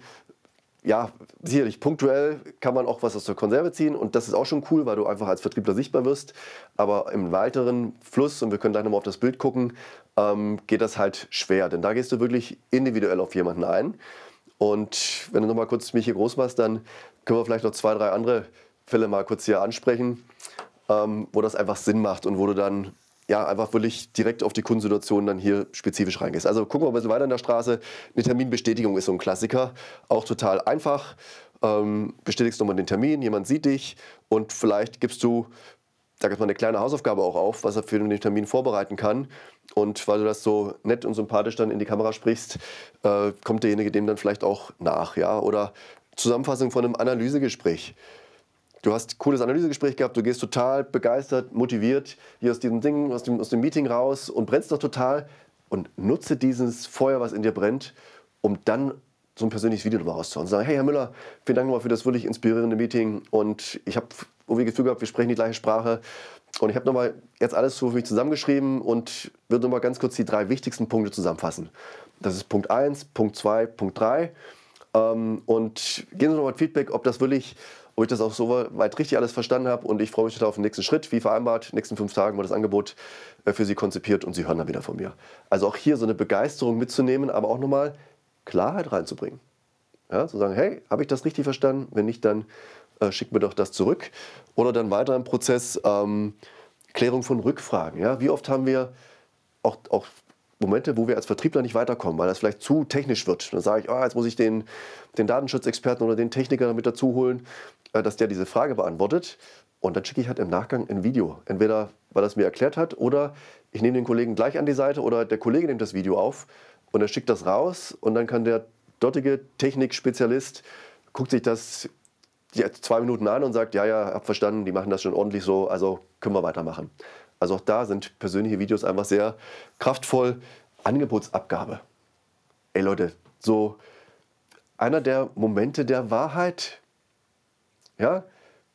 ja, sicherlich punktuell kann man auch was aus der Konserve ziehen und das ist auch schon cool, weil du einfach als Vertriebler sichtbar wirst. Aber im weiteren Fluss, und wir können gleich nochmal auf das Bild gucken, ähm, geht das halt schwer, denn da gehst du wirklich individuell auf jemanden ein. Und wenn du nochmal kurz mich hier groß machst, dann können wir vielleicht noch zwei, drei andere Fälle mal kurz hier ansprechen, ähm, wo das einfach Sinn macht und wo du dann ja, einfach wirklich direkt auf die Kundensituation dann hier spezifisch reingehst. Also gucken wir ein bisschen weiter in der Straße. Eine Terminbestätigung ist so ein Klassiker. Auch total einfach. Ähm, bestätigst nochmal den Termin, jemand sieht dich und vielleicht gibst du, sag ich mal, eine kleine Hausaufgabe auch auf, was er für den Termin vorbereiten kann. Und weil du das so nett und sympathisch dann in die Kamera sprichst, äh, kommt derjenige dem dann vielleicht auch nach. Ja? Oder Zusammenfassung von einem Analysegespräch. Du hast ein cooles Analysegespräch gehabt, du gehst total begeistert, motiviert hier aus diesem Ding, aus dem, aus dem Meeting raus und brennst doch total und nutze dieses Feuer, was in dir brennt, um dann so ein persönliches Video nochmal rauszuhauen. Und sagen, hey Herr Müller, vielen Dank nochmal für das wirklich inspirierende Meeting und ich habe irgendwie Gefühl gehabt, wir sprechen die gleiche Sprache und ich habe nochmal jetzt alles für mich zusammengeschrieben und würde nochmal ganz kurz die drei wichtigsten Punkte zusammenfassen. Das ist Punkt 1, Punkt 2, Punkt 3 ähm, und geben Sie nochmal Feedback, ob das wirklich ob ich das auch so weit richtig alles verstanden habe. Und ich freue mich auf den nächsten Schritt. Wie vereinbart, in den nächsten fünf Tagen wird das Angebot äh, für Sie konzipiert und Sie hören dann wieder von mir. Also auch hier so eine Begeisterung mitzunehmen, aber auch nochmal Klarheit reinzubringen. Ja, zu sagen, hey, habe ich das richtig verstanden? Wenn nicht, dann äh, schickt mir doch das zurück. Oder dann weiter im Prozess ähm, Klärung von Rückfragen. Ja? Wie oft haben wir auch, auch Momente, wo wir als Vertriebler nicht weiterkommen, weil das vielleicht zu technisch wird. Dann sage ich, oh, jetzt muss ich den, den Datenschutzexperten oder den Techniker damit dazu holen. Äh, dass der diese Frage beantwortet. Und dann schicke ich halt im Nachgang ein Video. Entweder, weil er es mir erklärt hat, oder ich nehme den Kollegen gleich an die Seite oder der Kollege nimmt das Video auf und er schickt das raus und dann kann der dortige Technikspezialist, guckt sich das zwei Minuten an und sagt, ja, ja, hab verstanden, die machen das schon ordentlich so, also können wir weitermachen. Also auch da sind persönliche Videos einfach sehr kraftvoll. Angebotsabgabe. Ey Leute, so einer der Momente der Wahrheit, ja?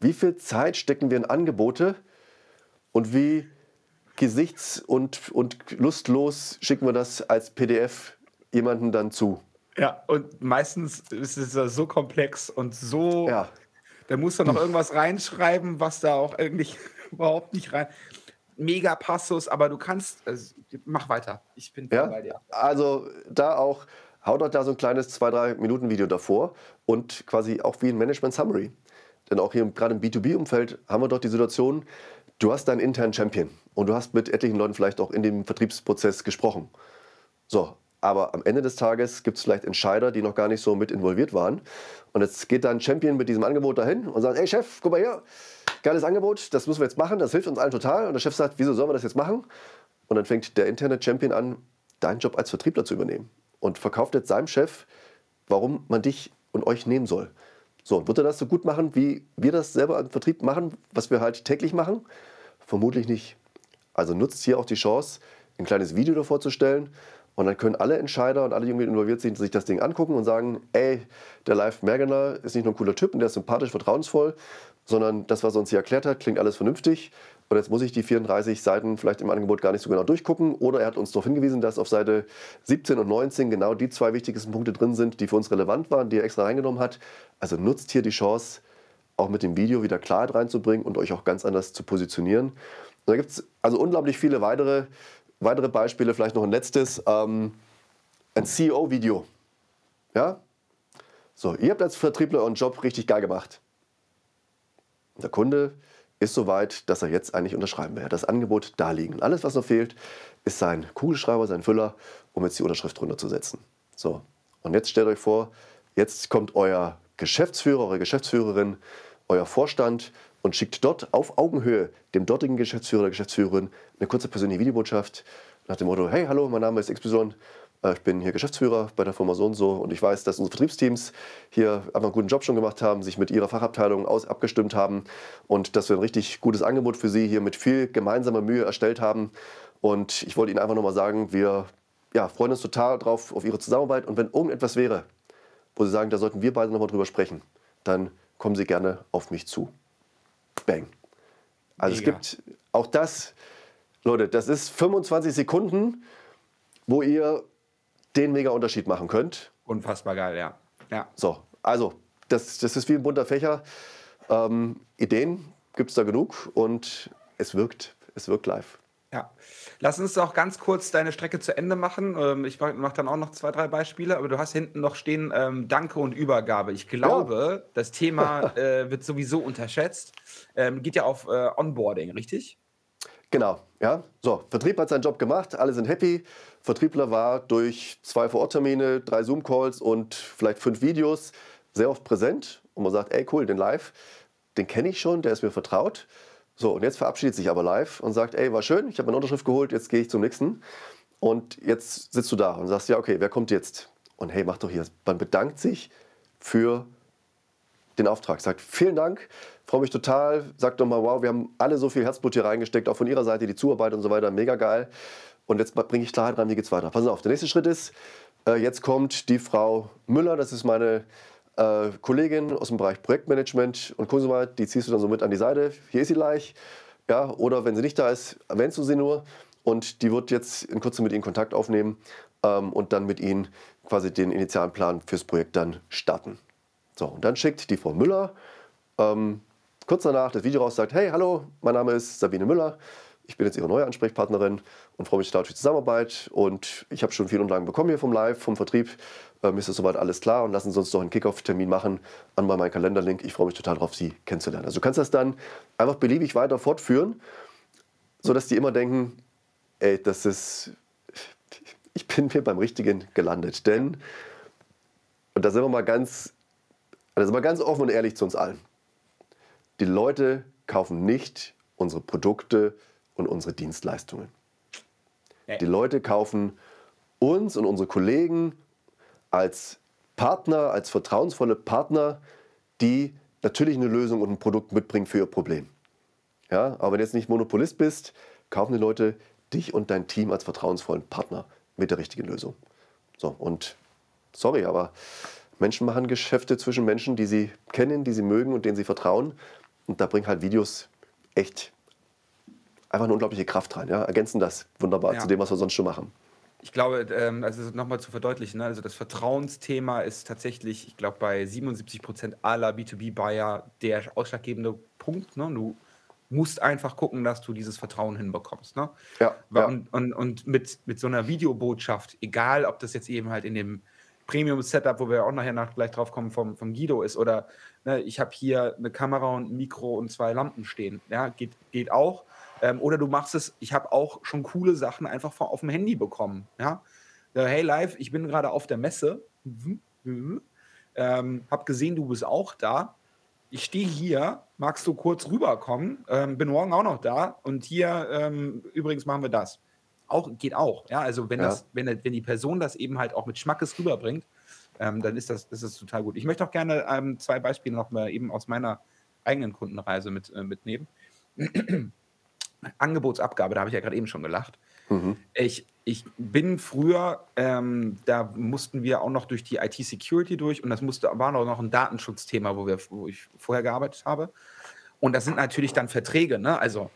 Wie viel Zeit stecken wir in Angebote und wie gesichts- und, und lustlos schicken wir das als PDF jemanden dann zu? Ja, und meistens ist es so komplex und so. Ja. Da muss da noch irgendwas reinschreiben, was da auch eigentlich *laughs* überhaupt nicht rein. Mega Passus, aber du kannst. Also, mach weiter. Ich bin ja? bei dir. Also da auch, haut euch da so ein kleines 2-3 Minuten Video davor und quasi auch wie ein Management Summary. Denn auch hier gerade im B2B-Umfeld haben wir doch die Situation, du hast deinen internen Champion und du hast mit etlichen Leuten vielleicht auch in dem Vertriebsprozess gesprochen. So, aber am Ende des Tages gibt es vielleicht Entscheider, die noch gar nicht so mit involviert waren. Und jetzt geht dein Champion mit diesem Angebot dahin und sagt, hey Chef, guck mal hier, geiles Angebot, das müssen wir jetzt machen, das hilft uns allen total. Und der Chef sagt, wieso sollen wir das jetzt machen? Und dann fängt der interne Champion an, deinen Job als Vertriebler zu übernehmen und verkauft jetzt seinem Chef, warum man dich und euch nehmen soll. So, wird er das so gut machen, wie wir das selber im Vertrieb machen, was wir halt täglich machen? Vermutlich nicht. Also nutzt hier auch die Chance, ein kleines Video davor zu stellen. Und dann können alle Entscheider und alle, die involviert sind, sich das Ding angucken und sagen, ey, der Live Mergener ist nicht nur ein cooler Typ und der ist sympathisch, vertrauensvoll, sondern das, was er uns hier erklärt hat, klingt alles vernünftig. Und jetzt muss ich die 34 Seiten vielleicht im Angebot gar nicht so genau durchgucken. Oder er hat uns darauf hingewiesen, dass auf Seite 17 und 19 genau die zwei wichtigsten Punkte drin sind, die für uns relevant waren, die er extra reingenommen hat. Also nutzt hier die Chance, auch mit dem Video wieder Klarheit reinzubringen und euch auch ganz anders zu positionieren. Und da gibt es also unglaublich viele weitere, weitere Beispiele, vielleicht noch ein letztes. Ähm, ein CEO-Video. Ja? So, ihr habt als Vertriebler euren Job richtig geil gemacht. Der Kunde ist so weit, dass er jetzt eigentlich unterschreiben will. Er hat das Angebot da liegen. Alles, was noch fehlt, ist sein Kugelschreiber, sein Füller, um jetzt die Unterschrift drunter zu setzen. So, und jetzt stellt euch vor, jetzt kommt euer Geschäftsführer, eure Geschäftsführerin, euer Vorstand und schickt dort auf Augenhöhe dem dortigen Geschäftsführer oder Geschäftsführerin eine kurze persönliche Videobotschaft nach dem Motto, hey, hallo, mein Name ist XY, ich bin hier Geschäftsführer bei der Firma so und so und ich weiß, dass unsere Vertriebsteams hier einfach einen guten Job schon gemacht haben, sich mit ihrer Fachabteilung aus abgestimmt haben und dass wir ein richtig gutes Angebot für Sie hier mit viel gemeinsamer Mühe erstellt haben. Und ich wollte Ihnen einfach nochmal sagen, wir ja, freuen uns total drauf auf Ihre Zusammenarbeit und wenn irgendetwas wäre, wo Sie sagen, da sollten wir beide nochmal drüber sprechen, dann kommen Sie gerne auf mich zu. Bang. Also Mega. es gibt auch das, Leute, das ist 25 Sekunden, wo ihr den mega Unterschied machen könnt. Unfassbar geil, ja. ja. So, also, das, das ist wie ein bunter Fächer. Ähm, Ideen gibt es da genug und es wirkt, es wirkt live. Ja. Lass uns doch ganz kurz deine Strecke zu Ende machen. Ähm, ich mache dann auch noch zwei, drei Beispiele, aber du hast hinten noch stehen ähm, Danke und Übergabe. Ich glaube, ja. das Thema *laughs* äh, wird sowieso unterschätzt. Ähm, geht ja auf äh, Onboarding, richtig? Genau, ja. So, Vertrieb hat seinen Job gemacht, alle sind happy. Vertriebler war durch zwei Vororttermine, drei Zoom-Calls und vielleicht fünf Videos sehr oft präsent. Und man sagt, ey cool, den live, den kenne ich schon, der ist mir vertraut. So, und jetzt verabschiedet sich aber live und sagt, ey, war schön, ich habe meine Unterschrift geholt, jetzt gehe ich zum nächsten. Und jetzt sitzt du da und sagst, ja, okay, wer kommt jetzt? Und hey, mach doch hier. Man bedankt sich für den Auftrag. Sagt vielen Dank, freue mich total. Sagt nochmal, wow, wir haben alle so viel Herzblut hier reingesteckt, auch von Ihrer Seite, die Zuarbeit und so weiter, mega geil. Und jetzt bringe ich Klarheit rein, wie geht's weiter. Pass auf, der nächste Schritt ist, äh, jetzt kommt die Frau Müller, das ist meine äh, Kollegin aus dem Bereich Projektmanagement und Konsumar, die ziehst du dann so mit an die Seite. Hier ist sie gleich. Ja, oder wenn sie nicht da ist, erwähnst du sie nur. Und die wird jetzt in Kürze mit Ihnen Kontakt aufnehmen ähm, und dann mit Ihnen quasi den initialen Plan fürs Projekt dann starten. So, und dann schickt die Frau Müller ähm, kurz danach das Video raus, sagt, hey, hallo, mein Name ist Sabine Müller, ich bin jetzt Ihre neue Ansprechpartnerin und freue mich total auf die Zusammenarbeit und ich habe schon viele Unterlagen bekommen hier vom Live, vom Vertrieb, ähm, ist das soweit alles klar und lassen Sie uns doch einen Kickoff-Termin machen an meinem Kalenderlink. Ich freue mich total darauf, Sie kennenzulernen. Also du kannst das dann einfach beliebig weiter fortführen, sodass die immer denken, ey, das ist, *laughs* ich bin mir beim Richtigen gelandet, denn, und da sind wir mal ganz also mal ganz offen und ehrlich zu uns allen. Die Leute kaufen nicht unsere Produkte und unsere Dienstleistungen. Nee. Die Leute kaufen uns und unsere Kollegen als Partner, als vertrauensvolle Partner, die natürlich eine Lösung und ein Produkt mitbringen für ihr Problem. Ja, aber wenn du jetzt nicht Monopolist bist, kaufen die Leute dich und dein Team als vertrauensvollen Partner mit der richtigen Lösung. So, und sorry, aber Menschen machen Geschäfte zwischen Menschen, die sie kennen, die sie mögen und denen sie vertrauen. Und da bringen halt Videos echt einfach eine unglaubliche Kraft rein. Ja? Ergänzen das wunderbar ja. zu dem, was wir sonst schon machen. Ich glaube, ähm, also nochmal zu verdeutlichen, ne? also das Vertrauensthema ist tatsächlich, ich glaube, bei 77 Prozent aller B2B-Buyer der ausschlaggebende Punkt. Ne? Du musst einfach gucken, dass du dieses Vertrauen hinbekommst. Ne? Ja, und, ja. Und, und mit, mit so einer Videobotschaft, egal ob das jetzt eben halt in dem Premium-Setup, wo wir auch nachher nach, gleich drauf kommen, vom, vom Guido ist. Oder ne, ich habe hier eine Kamera und ein Mikro und zwei Lampen stehen. Ja, geht, geht auch. Ähm, oder du machst es, ich habe auch schon coole Sachen einfach auf dem Handy bekommen. Ja? Hey live, ich bin gerade auf der Messe. Mhm, mhm. Ähm, hab gesehen, du bist auch da. Ich stehe hier, magst du kurz rüberkommen? Ähm, bin morgen auch noch da. Und hier, ähm, übrigens, machen wir das auch, geht auch. Ja, also wenn, ja. Das, wenn, wenn die Person das eben halt auch mit Schmackes rüberbringt, ähm, dann ist das, das ist total gut. Ich möchte auch gerne ähm, zwei Beispiele noch mal eben aus meiner eigenen Kundenreise mit, äh, mitnehmen. Angebotsabgabe, da habe ich ja gerade eben schon gelacht. Ich, ich bin früher, ähm, da mussten wir auch noch durch die IT-Security durch und das musste, war noch ein Datenschutzthema, wo, wir, wo ich vorher gearbeitet habe. Und das sind natürlich dann Verträge, ne? Also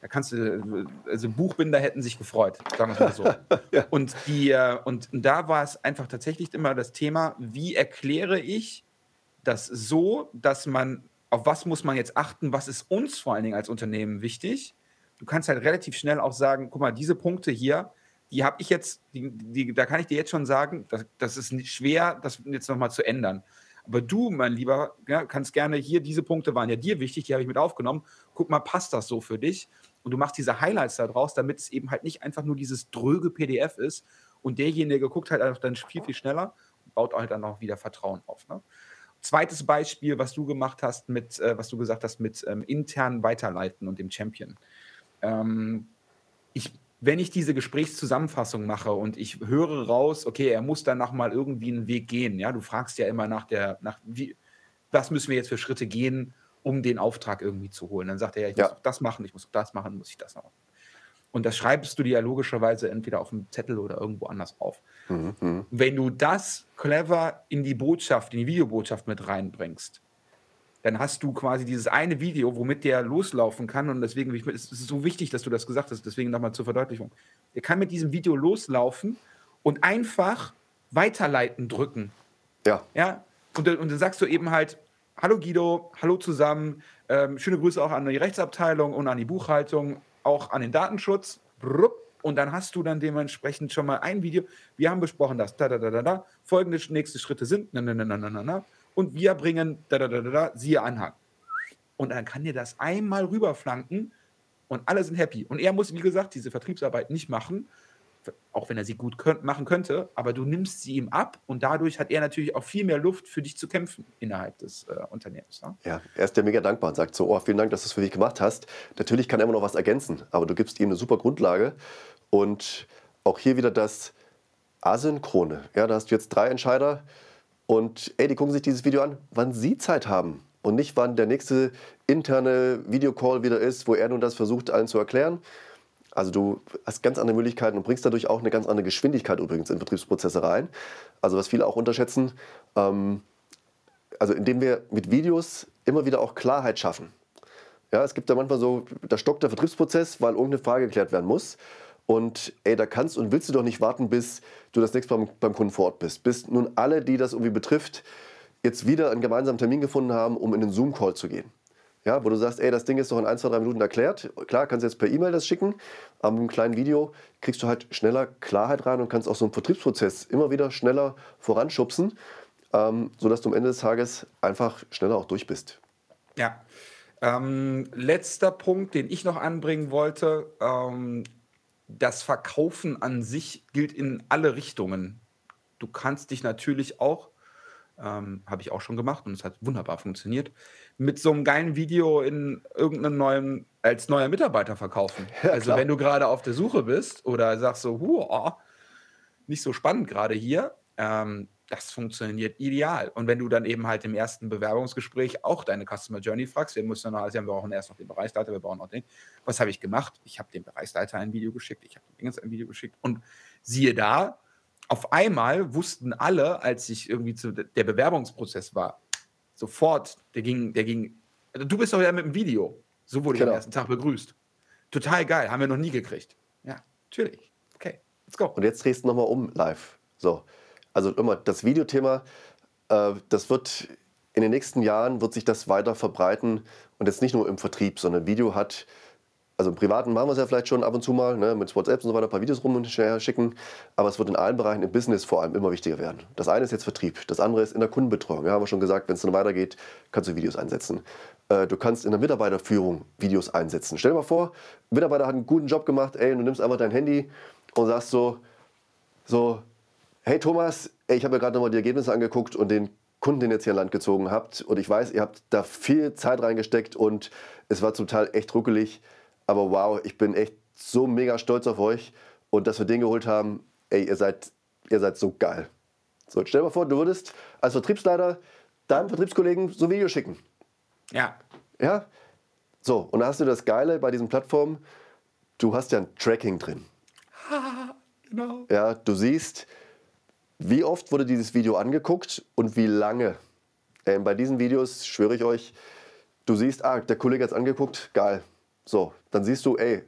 da kannst du, also Buchbinder hätten sich gefreut, sagen wir mal so. *laughs* Und, die, äh, und da war es einfach tatsächlich immer das Thema, wie erkläre ich das so, dass man, auf was muss man jetzt achten, was ist uns vor allen Dingen als Unternehmen wichtig. Du kannst halt relativ schnell auch sagen, guck mal, diese Punkte hier, die habe ich jetzt, die, die, da kann ich dir jetzt schon sagen, das, das ist schwer, das jetzt nochmal zu ändern. Aber du, mein Lieber, kannst gerne hier, diese Punkte waren ja dir wichtig, die habe ich mit aufgenommen. Guck mal, passt das so für dich? Und du machst diese Highlights da draus, damit es eben halt nicht einfach nur dieses dröge PDF ist. Und derjenige guckt halt einfach dann viel, viel schneller und baut halt dann auch wieder Vertrauen auf. Ne? Zweites Beispiel, was du gemacht hast mit, äh, was du gesagt hast, mit ähm, intern Weiterleiten und dem Champion. Ähm, ich, wenn ich diese Gesprächszusammenfassung mache und ich höre raus, okay, er muss dann noch mal irgendwie einen Weg gehen, ja, du fragst ja immer nach der, nach wie, was müssen wir jetzt für Schritte gehen, um den Auftrag irgendwie zu holen. Dann sagt er, ja, ich Ja. muss auch das machen, ich muss auch das machen, muss ich das noch. Und das schreibst du dir logischerweise entweder auf dem Zettel oder irgendwo anders auf. Wenn du das clever in die Botschaft, in die Videobotschaft mit reinbringst, dann hast du quasi dieses eine Video, womit der loslaufen kann. Und deswegen ich- es ist so wichtig, dass du das gesagt hast. Deswegen nochmal zur Verdeutlichung. Der kann mit diesem Video loslaufen und einfach weiterleiten drücken. Ja, Ja, und, dann- und dann sagst du eben halt, hallo Guido, hallo zusammen, ähm, schöne Grüße auch an die Rechtsabteilung und an die Buchhaltung, auch an den Datenschutz. Brupp. Und dann hast du dann dementsprechend schon mal ein Video. Wir haben besprochen, dass da, da, da, da, da, folgende nächste Schritte sind, na, na, na, na, na, na, und wir bringen, da, da, da, da, da, siehe Anhang. Und dann kann dir das einmal rüberflanken und alle sind happy. Und er muss, wie gesagt, diese Vertriebsarbeit nicht machen, auch wenn er sie gut könnt, machen könnte, aber du nimmst sie ihm ab und dadurch hat er natürlich auch viel mehr Luft für dich zu kämpfen innerhalb des äh, Unternehmens. Ne? ja, er ist dir mega dankbar und sagt so, oh, vielen Dank, dass du es für mich gemacht hast. Natürlich kann er immer noch was ergänzen, aber du gibst ihm eine super Grundlage. Und auch hier wieder das Asynchrone. Ja, da hast du jetzt drei Entscheider und ey, die gucken sich dieses Video an, wann sie Zeit haben und nicht, wann der nächste interne Videocall wieder ist, wo er nun das versucht, allen zu erklären. Also du hast ganz andere Möglichkeiten und bringst dadurch auch eine ganz andere Geschwindigkeit übrigens in Vertriebsprozesse rein. Also was viele auch unterschätzen, ähm, also indem wir mit Videos immer wieder auch Klarheit schaffen. Ja, es gibt da manchmal so, da stockt der Vertriebsprozess, weil irgendeine Frage geklärt werden muss. Und ey, da kannst und willst du doch nicht warten, bis du das nächste Mal beim, beim Kunden vor Ort bist. Bis nun alle, die das irgendwie betrifft, jetzt wieder einen gemeinsamen Termin gefunden haben, um in den Zoom-Call zu gehen. Ja, wo du sagst, ey, das Ding ist doch in ein, zwei, drei Minuten erklärt. Klar, kannst du jetzt per E-Mail das schicken, aber mit einem kleinen Video kriegst du halt schneller Klarheit rein und kannst auch so einen Vertriebsprozess immer wieder schneller voranschubsen, ähm, sodass du am Ende des Tages einfach schneller auch durch bist. Ja. Ähm, letzter Punkt, den ich noch anbringen wollte. Ähm, das Verkaufen an sich gilt in alle Richtungen. Du kannst dich natürlich auch, ähm, habe ich auch schon gemacht und es hat wunderbar funktioniert, mit so einem geilen Video in irgendeinem neuen, als neuer Mitarbeiter verkaufen. *laughs* also klar. wenn du gerade auf der Suche bist oder sagst so, huh, nicht so spannend gerade hier, ähm, das funktioniert ideal. Und wenn du dann eben halt im ersten Bewerbungsgespräch auch deine Customer Journey fragst, wir müssen dann, also wir brauchen erst noch den Bereichsleiter, wir brauchen noch den. Was habe ich gemacht? Ich habe dem Bereichsleiter ein Video geschickt, ich habe dem Dingens ein Video geschickt und siehe da, auf einmal wussten alle, als ich irgendwie zu der Bewerbungsprozess war, sofort, der ging, der ging, also du bist doch ja mit dem Video. So wurde ich Genau. am ersten Tag begrüßt. Total geil, haben wir noch nie gekriegt. Ja, natürlich. Okay, let's go. Und jetzt drehst du nochmal um live. So. Also immer das Videothema, äh, das wird in den nächsten Jahren wird sich das weiter verbreiten und jetzt nicht nur im Vertrieb, sondern Video hat, also im Privaten machen wir es ja vielleicht schon ab und zu mal, ne, mit WhatsApp und so weiter, ein paar Videos rum und schicken, aber es wird in allen Bereichen im Business vor allem immer wichtiger werden. Das eine ist jetzt Vertrieb, das andere ist in der Kundenbetreuung. Ja, haben wir schon gesagt, wenn es dann weitergeht, kannst du Videos einsetzen. Äh, Du kannst in der Mitarbeiterführung Videos einsetzen. Stell dir mal vor, ein Mitarbeiter hat einen guten Job gemacht, ey, und du nimmst einfach dein Handy und sagst so, so, hey Thomas, ich habe mir gerade nochmal die Ergebnisse angeguckt und den Kunden, den ihr jetzt hier an Land gezogen habt. Und ich weiß, ihr habt da viel Zeit reingesteckt und es war zum Teil echt ruckelig. Aber wow, ich bin echt so mega stolz auf euch und dass wir den geholt haben. Ey, ihr seid, ihr seid so geil. So, stell dir mal vor, du würdest als Vertriebsleiter deinem Vertriebskollegen so ein Video schicken. Ja, Ja? So, und da hast du das Geile bei diesen Plattformen, du hast ja ein Tracking drin. *laughs* Genau. Ja, du siehst, wie oft wurde dieses Video angeguckt und wie lange. Ähm, bei diesen Videos schwöre ich euch, du siehst, ah, der Kollege hat es angeguckt, geil. So, dann siehst du, ey,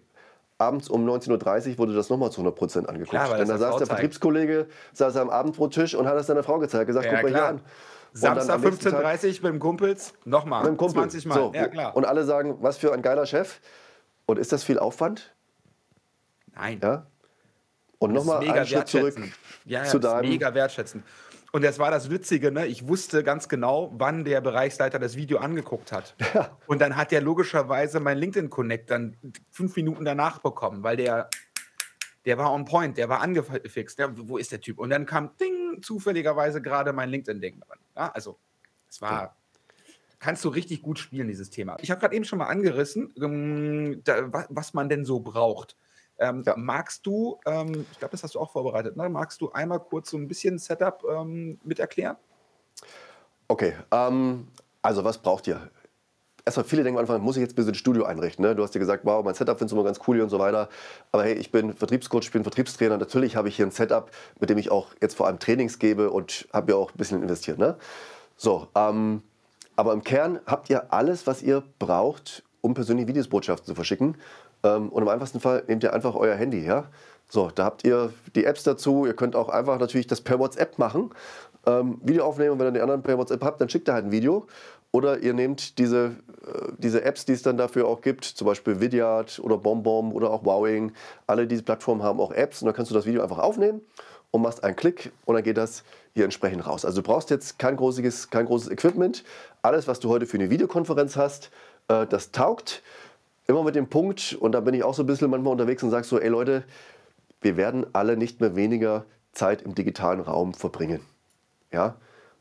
abends um 19.30 Uhr wurde das nochmal zu 100% angeguckt. Klar, Denn da saß der. Vertriebskollege, saß am Abendbrottisch und hat es seiner Frau gezeigt, gesagt, Ja, guck mal klar. hier an. Und Samstag am nächsten Tag 15.30 Uhr mit dem Kumpels, nochmal. mit dem Kumpel. 20 Mal. So, ja, klar. Und alle sagen, was für ein geiler Chef. Und ist das viel Aufwand? Nein. Ja. Und nochmal einen Schritt zurück. Ja, ja, zu deinem mega wertschätzend. Und das war das Witzige, ne? ich wusste ganz genau, wann der Bereichsleiter das Video angeguckt hat. *laughs* Ja. Und dann hat der logischerweise mein LinkedIn-Connect dann fünf Minuten danach bekommen, weil der, der war on point, der war angefixt. Ja, wo ist der Typ? Und dann kam ding, zufälligerweise gerade mein LinkedIn-Ding dran. Ja, also, es war, kannst du richtig gut spielen, dieses Thema. Ich habe gerade eben schon mal angerissen, ähm, was man denn so braucht. Ähm, Ja. Magst du, ähm, ich glaube, das hast du auch vorbereitet, ne? magst du einmal kurz so ein bisschen Setup ähm, mit erklären? Okay, ähm, also was braucht ihr? Erstmal, viele denken am Anfang, muss ich jetzt ein bisschen Studio einrichten. Ne? Du hast dir gesagt, wow, mein Setup findest du immer ganz cool und so weiter. Aber hey, ich bin Vertriebscoach, ich bin Vertriebstrainer. Natürlich habe ich hier ein Setup, mit dem ich auch jetzt vor allem Trainings gebe und habe ja auch ein bisschen investiert. Ne? So, ähm, aber im Kern habt ihr alles, was ihr braucht, um persönliche Videosbotschaften zu verschicken. Ähm, und im einfachsten Fall nehmt ihr einfach euer Handy. Ja? So, da habt ihr die Apps dazu. Ihr könnt auch einfach natürlich das per WhatsApp machen. Ähm, Video aufnehmen und wenn ihr die anderen per WhatsApp habt, dann schickt ihr halt ein Video. Oder ihr nehmt diese, äh, diese Apps, die es dann dafür auch gibt, zum Beispiel Vidyard oder BombBomb oder auch Wowing. Alle diese Plattformen haben auch Apps und dann kannst du das Video einfach aufnehmen und machst einen Klick und dann geht das hier entsprechend raus. Also du brauchst jetzt kein großes, kein großes Equipment. Alles, was du heute für eine Videokonferenz hast, äh, das taugt. Immer mit dem Punkt, und da bin ich auch so ein bisschen manchmal unterwegs und sage so, ey Leute, wir werden alle nicht mehr weniger Zeit im digitalen Raum verbringen. Ja?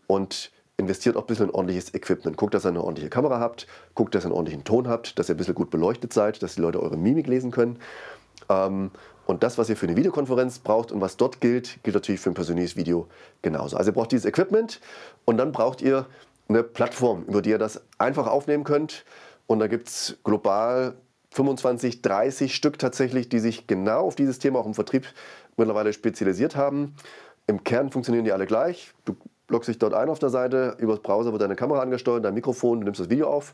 Und investiert auch ein bisschen in ordentliches Equipment. Guckt, dass ihr eine ordentliche Kamera habt, guckt, dass ihr einen ordentlichen Ton habt, dass ihr ein bisschen gut beleuchtet seid, dass die Leute eure Mimik lesen können. Ähm, und das, was ihr für eine Videokonferenz braucht und was dort gilt, gilt natürlich für ein persönliches Video genauso. Also ihr braucht dieses Equipment und dann braucht ihr eine Plattform, über die ihr das einfach aufnehmen könnt. Und da gibt es global 25, 30 Stück tatsächlich, die sich genau auf dieses Thema auch im Vertrieb mittlerweile spezialisiert haben. Im Kern funktionieren die alle gleich. Du loggst dich dort ein auf der Seite, über das Browser wird deine Kamera angesteuert, dein Mikrofon, du nimmst das Video auf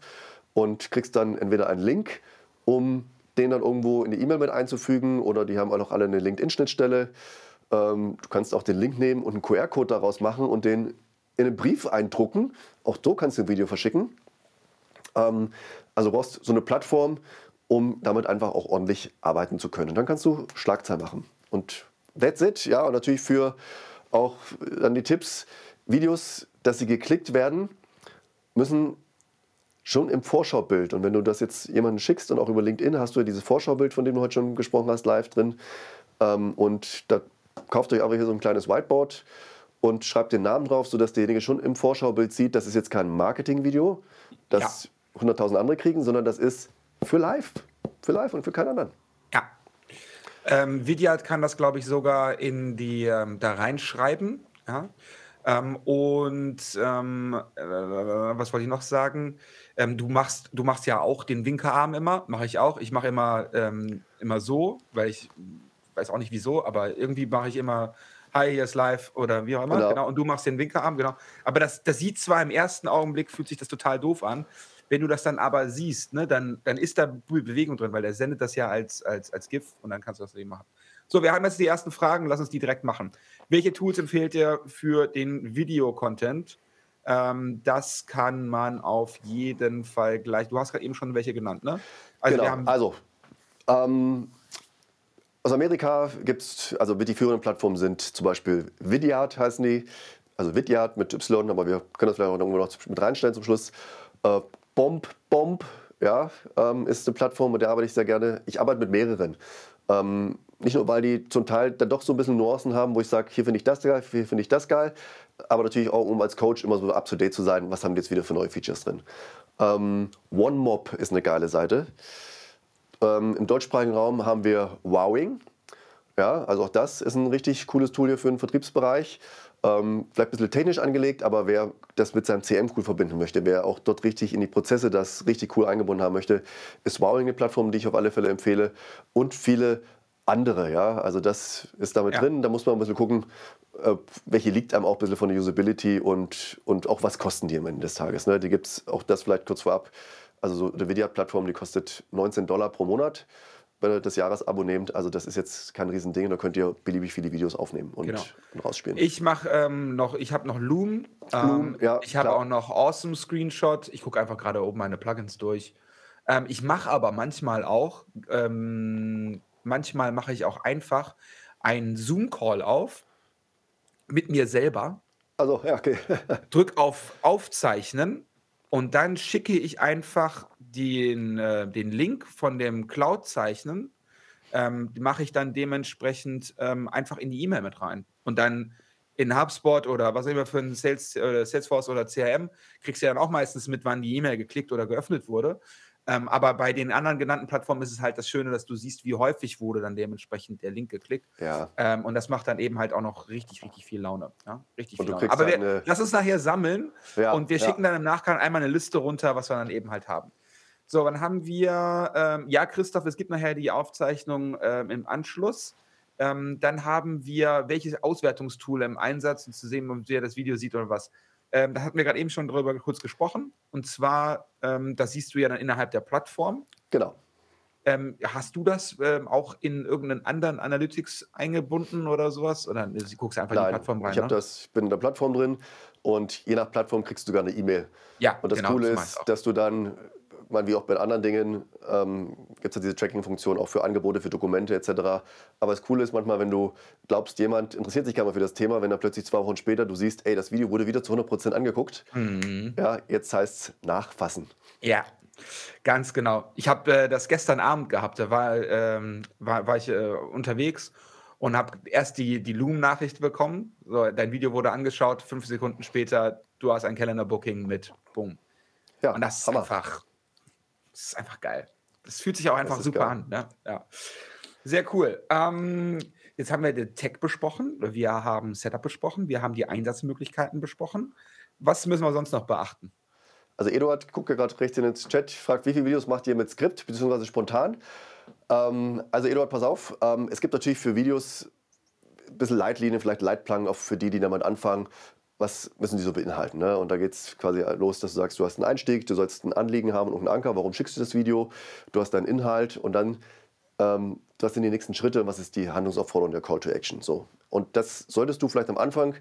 und kriegst dann entweder einen Link, um den dann irgendwo in die E-Mail mit einzufügen oder die haben auch alle eine LinkedIn-Schnittstelle. Ähm, du kannst auch den Link nehmen und einen QR-Code daraus machen und den in einen Brief eindrucken. Auch so kannst du ein Video verschicken. Ähm, also du brauchst so eine Plattform, um damit einfach auch ordentlich arbeiten zu können. Und dann kannst du Schlagzeilen machen. Und that's it. Ja, und natürlich für auch dann die Tipps, Videos, dass sie geklickt werden, müssen schon im Vorschaubild. Und wenn du das jetzt jemandem schickst und auch über LinkedIn hast du ja dieses Vorschaubild, von dem du heute schon gesprochen hast, live drin. Ähm, und da kauft euch einfach hier so ein kleines Whiteboard und schreibt den Namen drauf, sodass derjenige schon im Vorschaubild sieht, das ist jetzt kein Marketingvideo, das 100.000 andere kriegen, sondern das ist für live. Für live und für keinen anderen. Ja. Ähm, Vidyard kann das, glaube ich, sogar in die ähm, da reinschreiben. Ja. Ähm, und ähm, äh, was wollte ich noch sagen? Ähm, du, machst, du machst ja auch den Winkerarm immer, mache ich auch. Ich mache immer, ähm, immer so, weil ich weiß auch nicht wieso, aber irgendwie mache ich immer Hi, hier ist live oder wie auch immer. Genau. Genau. Und du machst den Winkerarm, genau. Aber das, das sieht zwar im ersten Augenblick, fühlt sich das total doof an. Wenn du das dann aber siehst, ne, dann, dann ist da Be- Bewegung drin, weil der sendet das ja als, als, als GIF und dann kannst du das eben machen. So, wir haben jetzt die ersten Fragen, lass uns die direkt machen. Welche Tools empfehlt ihr für den Video-Content? Ähm, das kann man auf jeden Fall gleich. Du hast gerade eben schon welche genannt, ne? Also genau. wir haben also, ähm, aus Amerika gibt es, also die führenden Plattformen sind zum Beispiel Vidyard heißen die, also Vidyard mit Y, aber wir können das vielleicht auch irgendwo noch mit reinstellen zum Schluss. Äh, Bomb, Bomb, ja, ähm, ist eine Plattform, mit der arbeite ich sehr gerne. Ich arbeite mit mehreren. Ähm, nicht nur, weil die zum Teil dann doch so ein bisschen Nuancen haben, wo ich sage, hier finde ich das geil, hier finde ich das geil, aber natürlich auch, um als Coach immer so up to date zu sein, was haben die jetzt wieder für neue Features drin. Ähm, OneMob ist eine geile Seite. Ähm, Im deutschsprachigen Raum haben wir Wowing. Ja, also auch das ist ein richtig cooles Tool hier für den Vertriebsbereich. Ähm, vielleicht ein bisschen technisch angelegt, aber wer das mit seinem CM cool verbinden möchte, wer auch dort richtig in die Prozesse das richtig cool eingebunden haben möchte, ist Wowing eine Plattform, die ich auf alle Fälle empfehle. Und viele andere. Ja? Also das ist damit Ja. drin. Da muss man ein bisschen gucken, äh, welche liegt einem auch ein bisschen von der Usability und, und auch was kosten die am Ende des Tages. Ne? Die gibt es, auch das vielleicht kurz vorab, also so eine Vidyard-Plattform, die kostet 19 Dollar pro Monat, das Jahresabo nehmt. Also das ist jetzt kein Riesending, da könnt ihr beliebig viele Videos aufnehmen und, Genau. und rausspielen. Ich mache ähm, noch, ich habe noch Loom. Loom, ähm, ja, ich habe auch noch Awesome Screenshot. Ich gucke einfach gerade oben meine Plugins durch. Ähm, ich mache aber manchmal auch, ähm, manchmal mache ich auch einfach einen Zoom-Call auf mit mir selber, also, ja, okay. *laughs* drück auf Aufzeichnen und dann schicke ich einfach den, äh, den Link von dem Cloud-Zeichnen, ähm, mache ich dann dementsprechend ähm, einfach in die E-Mail mit rein. Und dann in HubSpot oder was immer für ein Sales, äh, Salesforce oder CRM kriegst du ja dann auch meistens mit, wann die E-Mail geklickt oder geöffnet wurde. Ähm, aber bei den anderen genannten Plattformen ist es halt das Schöne, dass du siehst, wie häufig wurde dann dementsprechend der Link geklickt. ja. Ähm, und das macht dann eben halt auch noch richtig, richtig viel Laune. Ja? Richtig Und viel Laune. Aber wir, lass uns nachher sammeln Ja, und wir ja. schicken dann im Nachgang einmal eine Liste runter, was wir dann eben halt haben. So, dann haben wir, ähm, ja, Christoph, es gibt nachher die Aufzeichnung ähm, im Anschluss. Ähm, dann haben wir, welches Auswertungstool im Einsatz, um zu sehen, ob wer das Video sieht oder was. Ähm, da hatten wir gerade eben schon drüber kurz gesprochen. Und zwar, ähm, das siehst du ja dann innerhalb der Plattform. Genau. Ähm, hast du das ähm, auch in irgendeinen anderen Analytics eingebunden oder sowas? Oder ne, sie guckst einfach in die Nein, Plattform rein? ich, ne? das, ich bin in der Plattform drin und je nach Plattform kriegst du sogar eine E-Mail. ja, Und das genau, Coole ist, du dass du dann, meine, wie auch bei anderen Dingen, ähm, gibt es ja diese Tracking-Funktion auch für Angebote, für Dokumente etc. Aber das Coole ist manchmal, wenn du glaubst, jemand interessiert sich gar mal für das Thema, wenn dann plötzlich zwei Wochen später du siehst, ey, das Video wurde wieder zu 100% angeguckt. Mhm. Ja, jetzt heißt es nachfassen. Ja, ganz genau. Ich habe äh, das gestern Abend gehabt. Da war, ähm, war, war ich äh, unterwegs und habe erst die, die Loom-Nachricht bekommen. So, dein Video wurde angeschaut, fünf Sekunden später, du hast ein Calendar-Booking mit Boom. Ja, Und das ist Hammer. einfach, das ist einfach geil. Das fühlt sich auch einfach super geil. an. Ne? Ja. Sehr cool. Ähm, jetzt haben wir den Tech besprochen, wir haben Setup besprochen, wir haben die Einsatzmöglichkeiten besprochen. Was müssen wir sonst noch beachten? Also Eduard guckt ja gerade rechts in den Chat, fragt, wie viele Videos macht ihr mit Skript bzw. spontan? Ähm, also Eduard, pass auf, ähm, es gibt natürlich für Videos ein bisschen Leitlinien, vielleicht Leitplanken auch für die, die damit anfangen. Was müssen die so beinhalten? Ne? Und da geht es quasi los, dass du sagst, du hast einen Einstieg, du sollst ein Anliegen haben und einen Anker, warum schickst du das Video, du hast deinen Inhalt und dann, ähm, was sind die nächsten Schritte was ist die Handlungsaufforderung der Call to Action. So. Und das solltest du vielleicht am Anfang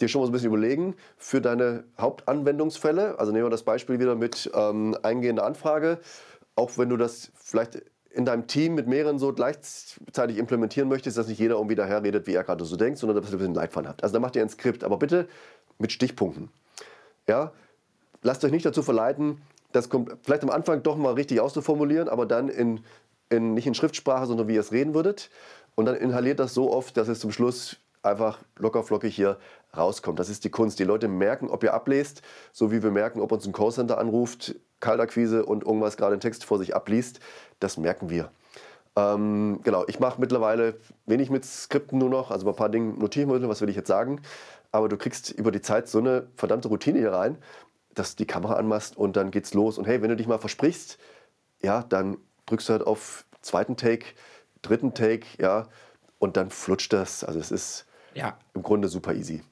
dir schon mal so ein bisschen überlegen für deine Hauptanwendungsfälle. Also nehmen wir das Beispiel wieder mit ähm, eingehender Anfrage. Auch wenn du das vielleicht in deinem Team mit mehreren so gleichzeitig implementieren möchtest, dass nicht jeder irgendwie daherredet, wie er gerade so denkt, sondern dass ihr ein bisschen Leitfaden habt. Also dann macht ihr ein Skript, aber bitte mit Stichpunkten. Ja? Lasst euch nicht dazu verleiten, das vielleicht am Anfang doch mal richtig auszuformulieren, aber dann in, in, nicht in Schriftsprache, sondern wie ihr es reden würdet. Und dann inhaliert das so oft, dass es zum Schluss einfach locker flockig hier rauskommt. Das ist die Kunst. Die Leute merken, ob ihr ablest, so wie wir merken, ob uns ein Callcenter anruft, Kaltakquise und irgendwas gerade einen Text vor sich abliest. Das merken wir. Ähm, genau, ich mache mittlerweile wenig mit Skripten nur noch, also ein paar Dingen notiere ich mir, was will ich jetzt sagen. Aber du kriegst über die Zeit so eine verdammte Routine hier rein, dass du die Kamera anmachst und dann geht's los. Und hey, wenn du dich mal versprichst, ja, dann drückst du halt auf zweiten Take, dritten Take, ja, und dann flutscht das. Also es ist Ja, im Grunde super easy.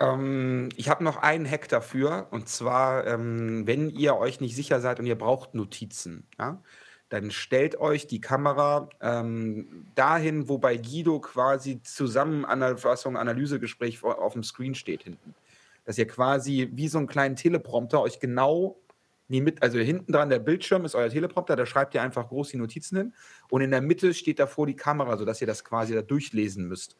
Ähm, ich habe noch einen Hack dafür. Und zwar, ähm, wenn ihr euch nicht sicher seid und ihr braucht Notizen, ja, dann stellt euch die Kamera ähm, dahin, wo bei Guido quasi Zusammenfassung, Analysegespräch vor- auf dem Screen steht hinten. Dass ihr quasi wie so einen kleinen Teleprompter euch genau nie mit, also hinten dran der Bildschirm ist euer Teleprompter, da schreibt ihr einfach groß die Notizen hin und in der Mitte steht davor die Kamera, sodass ihr das quasi da durchlesen müsst.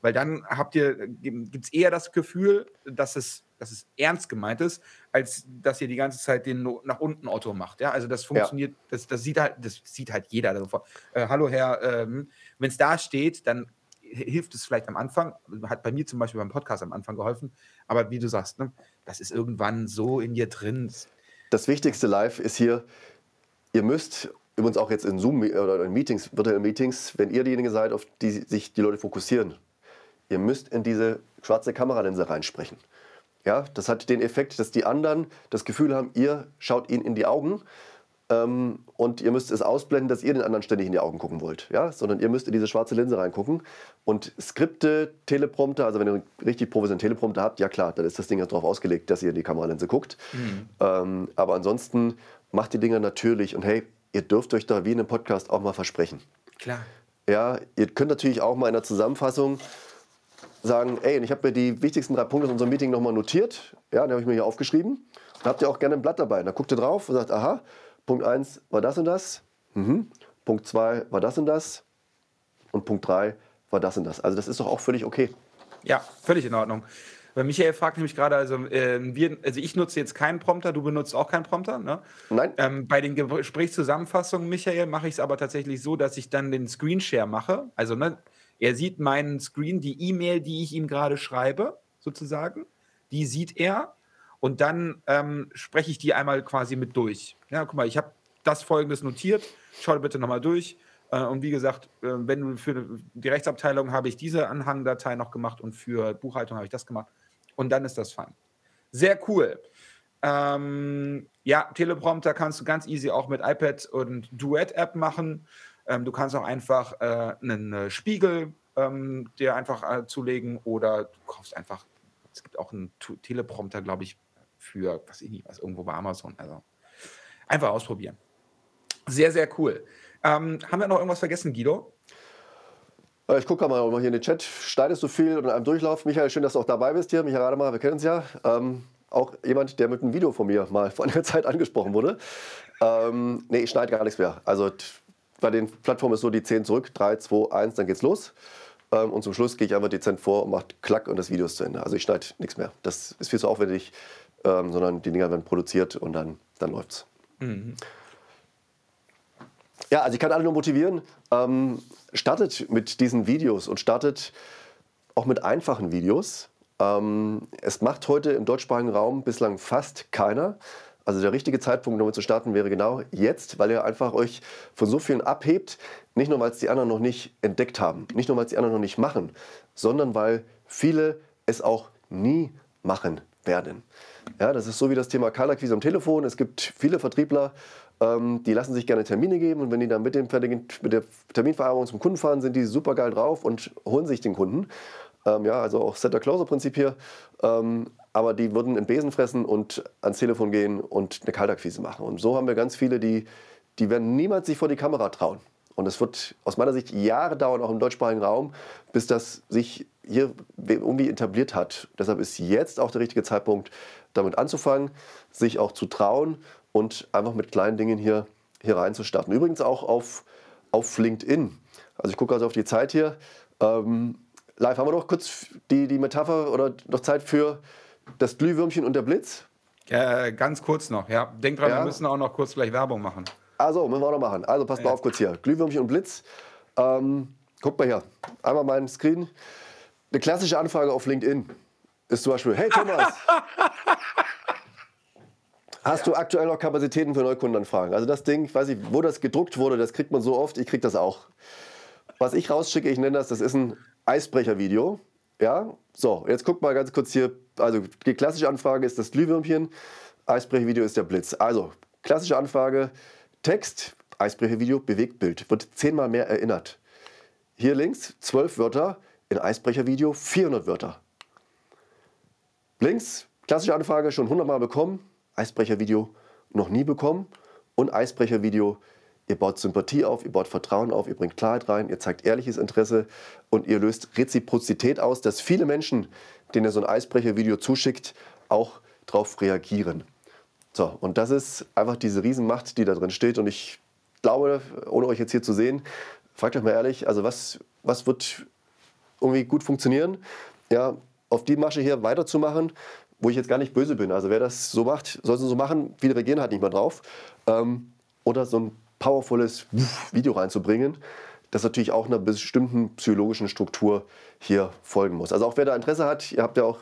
Weil dann habt ihr, gibt es eher das Gefühl, dass es, dass es ernst gemeint ist, als dass ihr die ganze Zeit den nach unten Otto macht. Ja, also das funktioniert, das, das sieht halt, das sieht halt jeder. Also, äh, hallo Herr, ähm, wenn es da steht, dann hilft es vielleicht am Anfang, hat bei mir zum Beispiel beim Podcast am Anfang geholfen, aber wie du sagst, ne, das ist irgendwann so in dir drin. Das Wichtigste live ist hier, ihr müsst, übrigens auch jetzt in Zoom oder in Meetings, virtuellen Meetings, wenn ihr diejenigen seid, auf die sich die Leute fokussieren, ihr müsst in diese schwarze Kameralinse reinsprechen. Ja, das hat den Effekt, dass die anderen das Gefühl haben, ihr schaut ihnen in die Augen ähm, und ihr müsst es ausblenden, dass ihr den anderen ständig in die Augen gucken wollt, ja? sondern ihr müsst in diese schwarze Linse reingucken. Und Skripte, Teleprompter, also wenn ihr einen richtig professionellen Teleprompter habt, ja klar, dann ist das Ding ja darauf ausgelegt, dass ihr in die Kameralinse guckt. Mhm. Ähm, aber ansonsten macht die Dinger natürlich und hey, ihr dürft euch da wie in einem Podcast auch mal versprechen. Klar. Ja, ihr könnt natürlich auch mal in der Zusammenfassung sagen, ey, ich habe mir die wichtigsten drei Punkte aus unserem Meeting nochmal notiert. Ja, die habe ich mir hier aufgeschrieben. Da habt ihr auch gerne ein Blatt dabei. Da guckt ihr drauf und sagt, aha, Punkt 1 war das und das. Mhm. Punkt 2 war das und das. Und Punkt 3 war das und das. Also das ist doch auch völlig okay. Ja, völlig in Ordnung. Weil Michael fragt nämlich gerade, also, äh, wir, also ich nutze jetzt keinen Prompter, du benutzt auch keinen Prompter, ne? Nein. Ähm, bei den Gesprächszusammenfassungen, Michael, mache ich es aber tatsächlich so, dass ich dann den Screenshare mache. Also, ne, er sieht meinen Screen, die E-Mail, die ich ihm gerade schreibe, sozusagen, die sieht er und dann ähm, spreche ich die einmal quasi mit durch. Ja, guck mal, ich habe das folgendes notiert, schau bitte nochmal durch. Äh, und wie gesagt, äh, wenn du für die Rechtsabteilung habe ich diese Anhangdatei noch gemacht und für Buchhaltung habe ich das gemacht. Und dann ist das fein. Sehr cool. Ähm, ja, Teleprompter kannst du ganz easy auch mit iPad und Duet-App machen. Ähm, du kannst auch einfach äh, einen äh, Spiegel ähm, dir einfach äh, zulegen oder du kaufst einfach, es gibt auch einen Teleprompter, glaube ich, für, was ich nicht weiß, irgendwo bei Amazon. Also einfach ausprobieren. Sehr, sehr cool. Ähm, haben wir noch irgendwas vergessen, Guido? Äh, ich gucke mal, mal hier in den Chat. Schneidest du viel in einem Durchlauf? Michael, schön, dass du auch dabei bist hier. Michael Rademer, wir kennen uns ja. Ähm, auch jemand, der mit einem Video von mir mal vor einer Zeit angesprochen wurde. Ähm, nee, ich schneide gar nichts mehr. Also bei den Plattformen ist so die 10 zurück, 3, 2, 1, dann geht's los. Ähm, und zum Schluss gehe ich einfach dezent vor und mache Klack und das Video ist zu Ende. Also ich schneide nichts mehr. Das ist viel zu aufwendig, ähm, sondern die Dinger werden produziert und dann, dann läuft's. Mhm. Ja, also ich kann alle nur motivieren, ähm, startet mit diesen Videos und startet auch mit einfachen Videos. Ähm, es macht heute im deutschsprachigen Raum bislang fast keiner. Also der richtige Zeitpunkt, damit zu starten, wäre genau jetzt, weil ihr einfach euch von so vielen abhebt. Nicht nur, weil es die anderen noch nicht entdeckt haben, nicht nur, weil es die anderen noch nicht machen, sondern weil viele es auch nie machen werden. Ja, das ist so wie das Thema Kalakquise am Telefon. Es gibt viele Vertriebler, ähm, die lassen sich gerne Termine geben und wenn die dann mit, dem, mit der Terminvereinbarung zum Kunden fahren, sind die super geil drauf und holen sich den Kunden. Ähm, ja, also auch Setter-Closer-Prinzip hier. Ähm, aber die würden einen Besen fressen und ans Telefon gehen und eine Kaltakquise machen. Und so haben wir ganz viele, die, die werden niemals sich vor die Kamera trauen. Und es wird aus meiner Sicht Jahre dauern, auch im deutschsprachigen Raum, bis das sich hier irgendwie etabliert hat. Deshalb ist jetzt auch der richtige Zeitpunkt, damit anzufangen, sich auch zu trauen und einfach mit kleinen Dingen hier, hier reinzustarten. Übrigens auch auf, auf LinkedIn. Also ich gucke also auf die Zeit hier. Ähm, live haben wir noch kurz die, die Metapher oder noch Zeit für das Glühwürmchen und der Blitz? Äh, ganz kurz noch, ja. Denk dran, ja. wir müssen auch noch kurz gleich Werbung machen. Also, müssen wir auch noch machen. Also, passt ja. mal auf kurz hier. Glühwürmchen und Blitz. Ähm, guck mal hier. Einmal meinen Screen. Eine klassische Anfrage auf LinkedIn ist zum Beispiel: Hey Thomas, *laughs* hast ja. du aktuell noch Kapazitäten für Neukundenanfragen? Also, das Ding, ich weiß nicht, wo das gedruckt wurde, das kriegt man so oft, ich krieg das auch. Was ich rausschicke, ich nenne das, das ist ein Eisbrecher-Video. Ja, so, jetzt guck mal ganz kurz hier. Also, die klassische Anfrage ist das Glühwürmchen, Eisbrechervideo ist der Blitz. Also, klassische Anfrage, Text, Eisbrechervideo, Bewegtbild, wird zehnmal mehr erinnert. Hier links zwölf Wörter, in Eisbrechervideo 400 Wörter. Links, klassische Anfrage, schon 100 Mal bekommen, Eisbrechervideo noch nie bekommen und Eisbrechervideo Ihr baut Sympathie auf, ihr baut Vertrauen auf, ihr bringt Klarheit rein, ihr zeigt ehrliches Interesse und ihr löst Reziprozität aus, dass viele Menschen, denen ihr so ein Eisbrecher-Video zuschickt, auch darauf reagieren. So, und das ist einfach diese Riesenmacht, die da drin steht. Und ich glaube, ohne euch jetzt hier zu sehen, fragt euch mal ehrlich, also was, was wird irgendwie gut funktionieren? Ja, auf die Masche hier weiterzumachen, wo ich jetzt gar nicht böse bin. Also wer das so macht, soll es so machen. Viele reagieren halt nicht mehr drauf. Ähm, oder so ein powervolles Video reinzubringen, das natürlich auch einer bestimmten psychologischen Struktur hier folgen muss. Also auch wer da Interesse hat, ihr habt ja auch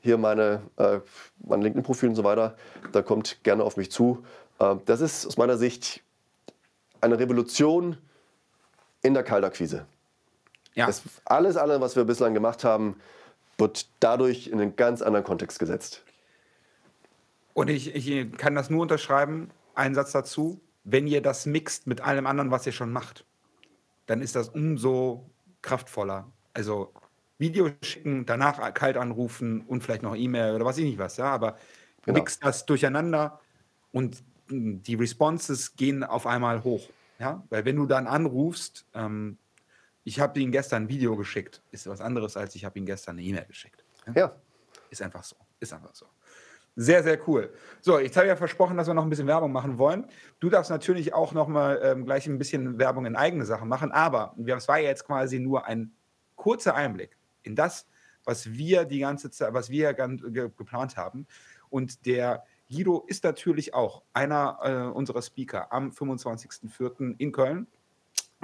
hier meine, äh, mein LinkedIn-Profil und so weiter, da kommt gerne auf mich zu. Äh, das ist aus meiner Sicht eine Revolution in der Kaltakquise. Ja. Das alles, alles, was wir bislang gemacht haben, wird dadurch in einen ganz anderen Kontext gesetzt. Und ich, ich kann das nur unterschreiben. Ein Satz dazu wenn ihr das mixt mit allem anderen, was ihr schon macht, dann ist das umso kraftvoller. Also Video schicken, danach kalt anrufen und vielleicht noch E-Mail oder was ich nicht was, ja, aber genau. mixt das durcheinander und die Responses gehen auf einmal hoch. Ja, weil wenn du dann anrufst, ähm, ich habe Ihnen gestern ein Video geschickt, ist was anderes, als ich habe Ihnen gestern eine E-Mail geschickt. Ja? ja. Ist einfach so. Ist einfach so. Sehr, sehr cool. So, jetzt habe ich ja versprochen, dass wir noch ein bisschen Werbung machen wollen. Du darfst natürlich auch noch mal ähm, gleich ein bisschen Werbung in eigene Sachen machen, aber es war ja jetzt quasi nur ein kurzer Einblick in das, was wir die ganze Zeit, was wir ge geplant haben. Und der Guido ist natürlich auch einer äh, unserer Speaker am 25.04. in Köln.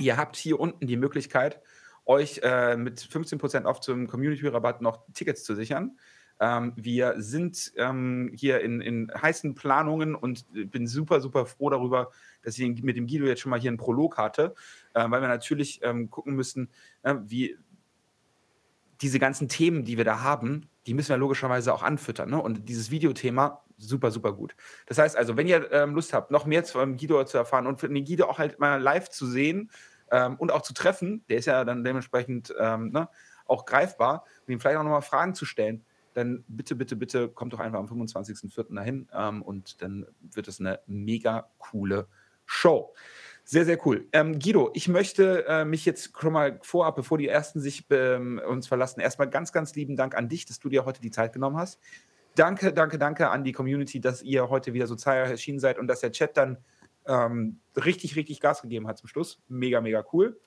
Ihr habt hier unten die Möglichkeit, euch äh, mit 15% auf zum Community-Rabatt noch Tickets zu sichern. Ähm, wir sind ähm, hier in, in, heißen Planungen und bin super, super froh darüber, dass ich mit dem Guido jetzt schon mal hier einen Prolog hatte, äh, weil wir natürlich ähm, gucken müssen, äh, wie diese ganzen Themen, die wir da haben, die müssen wir logischerweise auch anfüttern. Ne? Und dieses Videothema, super, super gut. Das heißt also, wenn ihr ähm, Lust habt, noch mehr von Guido zu erfahren und den Guido auch halt mal live zu sehen ähm, und auch zu treffen, der ist ja dann dementsprechend ähm, ne, auch greifbar, und ihm vielleicht auch nochmal Fragen zu stellen, dann bitte, bitte, bitte kommt doch einfach am 25.04. dahin ähm, und dann wird es eine mega coole Show. Sehr, sehr cool. Ähm, Guido, ich möchte äh, mich jetzt schon mal vorab, bevor die Ersten sich ähm, uns verlassen, erstmal ganz, ganz lieben Dank an dich, dass du dir heute die Zeit genommen hast. Danke, danke, danke an die Community, dass ihr heute wieder so zahlreich erschienen seid und dass der Chat dann ähm, richtig, richtig Gas gegeben hat zum Schluss. Mega, mega cool.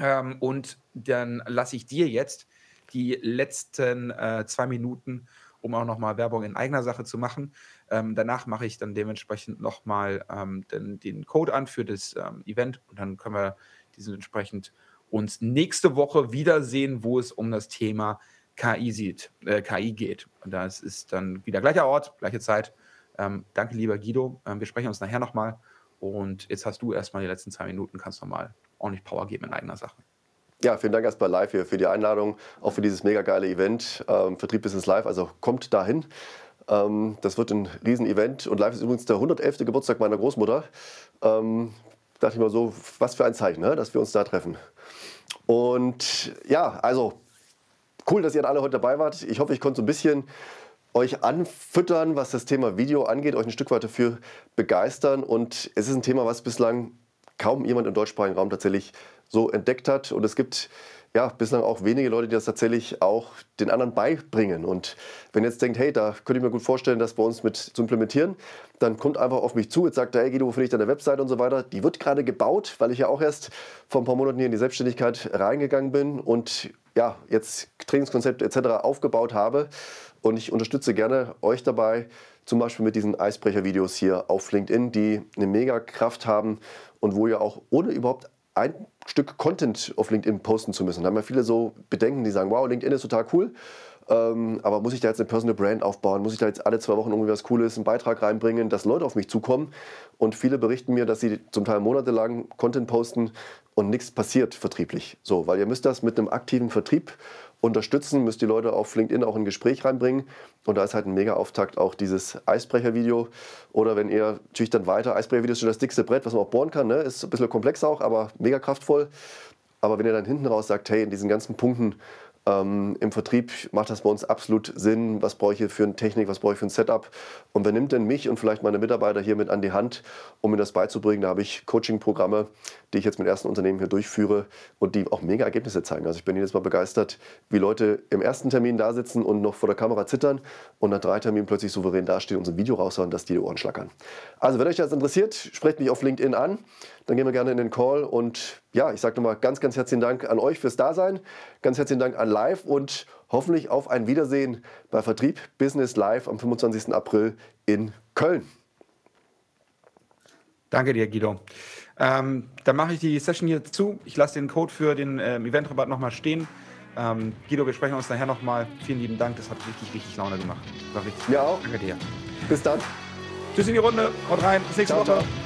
Ähm, und dann lasse ich dir jetzt die letzten äh, zwei Minuten, um auch nochmal Werbung in eigener Sache zu machen. Ähm, danach mache ich dann dementsprechend nochmal ähm, den, den Code an für das ähm, Event und dann können wir diesen entsprechend uns nächste Woche wiedersehen, wo es um das Thema KI, sieht, äh, KI geht. Und das ist dann wieder gleicher Ort, gleiche Zeit. Ähm, danke, lieber Guido. Ähm, wir sprechen uns nachher nochmal. Und jetzt hast du erstmal die letzten zwei Minuten, kannst nochmal ordentlich Power geben in eigener Sache. Ja, vielen Dank erstmal live hier für die Einladung, auch für dieses mega geile Event, ähm, Vertrieb Business Live. Also kommt dahin. Ähm, das wird ein Riesen-Event und live ist übrigens der 111. Geburtstag meiner Großmutter. Ähm, dachte ich mal so, was für ein Zeichen, ne? dass wir uns da treffen. Und ja, also cool, dass ihr alle heute dabei wart. Ich hoffe, ich konnte so ein bisschen euch anfüttern, was das Thema Video angeht, euch ein Stück weit dafür begeistern. Und es ist ein Thema, was bislang kaum jemand im deutschsprachigen Raum tatsächlich so entdeckt hat. Und es gibt ja bislang auch wenige Leute, die das tatsächlich auch den anderen beibringen. Und wenn ihr jetzt denkt, hey, da könnte ich mir gut vorstellen, das bei uns mit zu implementieren, dann kommt einfach auf mich zu. Jetzt sagt hey Guido, wo finde ich deine Website und so weiter. Die wird gerade gebaut, weil ich ja auch erst vor ein paar Monaten hier in die Selbstständigkeit reingegangen bin und ja, jetzt Trainingskonzept etc. aufgebaut habe. Und ich unterstütze gerne euch dabei, zum Beispiel mit diesen Eisbrecher-Videos hier auf LinkedIn, die eine mega Kraft haben und wo ihr auch ohne überhaupt ein Stück Content auf LinkedIn posten zu müssen. Da haben ja viele so Bedenken, die sagen, wow, LinkedIn ist total cool, ähm, aber muss ich da jetzt eine Personal Brand aufbauen? Muss ich da jetzt alle zwei Wochen irgendwie was Cooles, einen Beitrag reinbringen, dass Leute auf mich zukommen? Und viele berichten mir, dass sie zum Teil monatelang Content posten und nichts passiert vertrieblich. So, weil ihr müsst das mit einem aktiven Vertrieb unterstützen, müsst die Leute auf LinkedIn auch in ein Gespräch reinbringen. Und da ist halt ein mega Auftakt auch dieses Eisbrecher-Video. Oder wenn ihr natürlich dann weiter, Eisbrecher-Video ist schon das dickste Brett, was man auch bohren kann, ne? ist ein bisschen komplex auch, aber mega kraftvoll. Aber wenn ihr dann hinten raus sagt, hey, in diesen ganzen Punkten ähm, Im Vertrieb macht das bei uns absolut Sinn. Was brauche ich für eine Technik, was brauche ich für ein Setup? Und wer nimmt denn mich und vielleicht meine Mitarbeiter hier mit an die Hand, um mir das beizubringen? Da habe ich Coaching-Programme, die ich jetzt mit ersten Unternehmen hier durchführe und die auch mega Ergebnisse zeigen. Also ich bin jedes Mal begeistert, wie Leute im ersten Termin da sitzen und noch vor der Kamera zittern und nach drei Terminen plötzlich souverän dastehen und so ein Video raushauen, dass die die Ohren schlackern. Also wenn euch das interessiert, sprecht mich auf LinkedIn an. Dann gehen wir gerne in den Call und ja, ich sage nochmal ganz, ganz herzlichen Dank an euch fürs Dasein. Ganz herzlichen Dank an Live und hoffentlich auf ein Wiedersehen bei Vertrieb Business Live am 25. April in Köln. Danke dir, Guido. Ähm, dann mache ich die Session hier zu. Ich lasse den Code für den ähm, Eventrabatt nochmal stehen. Ähm, Guido, wir sprechen uns nachher nochmal. Vielen lieben Dank, das hat richtig, richtig Laune gemacht. War richtig. Ja, auch. Danke dir. Bis dann. Tschüss in die Runde. Haut rein. Bis nächste ciao, Woche. Ciao.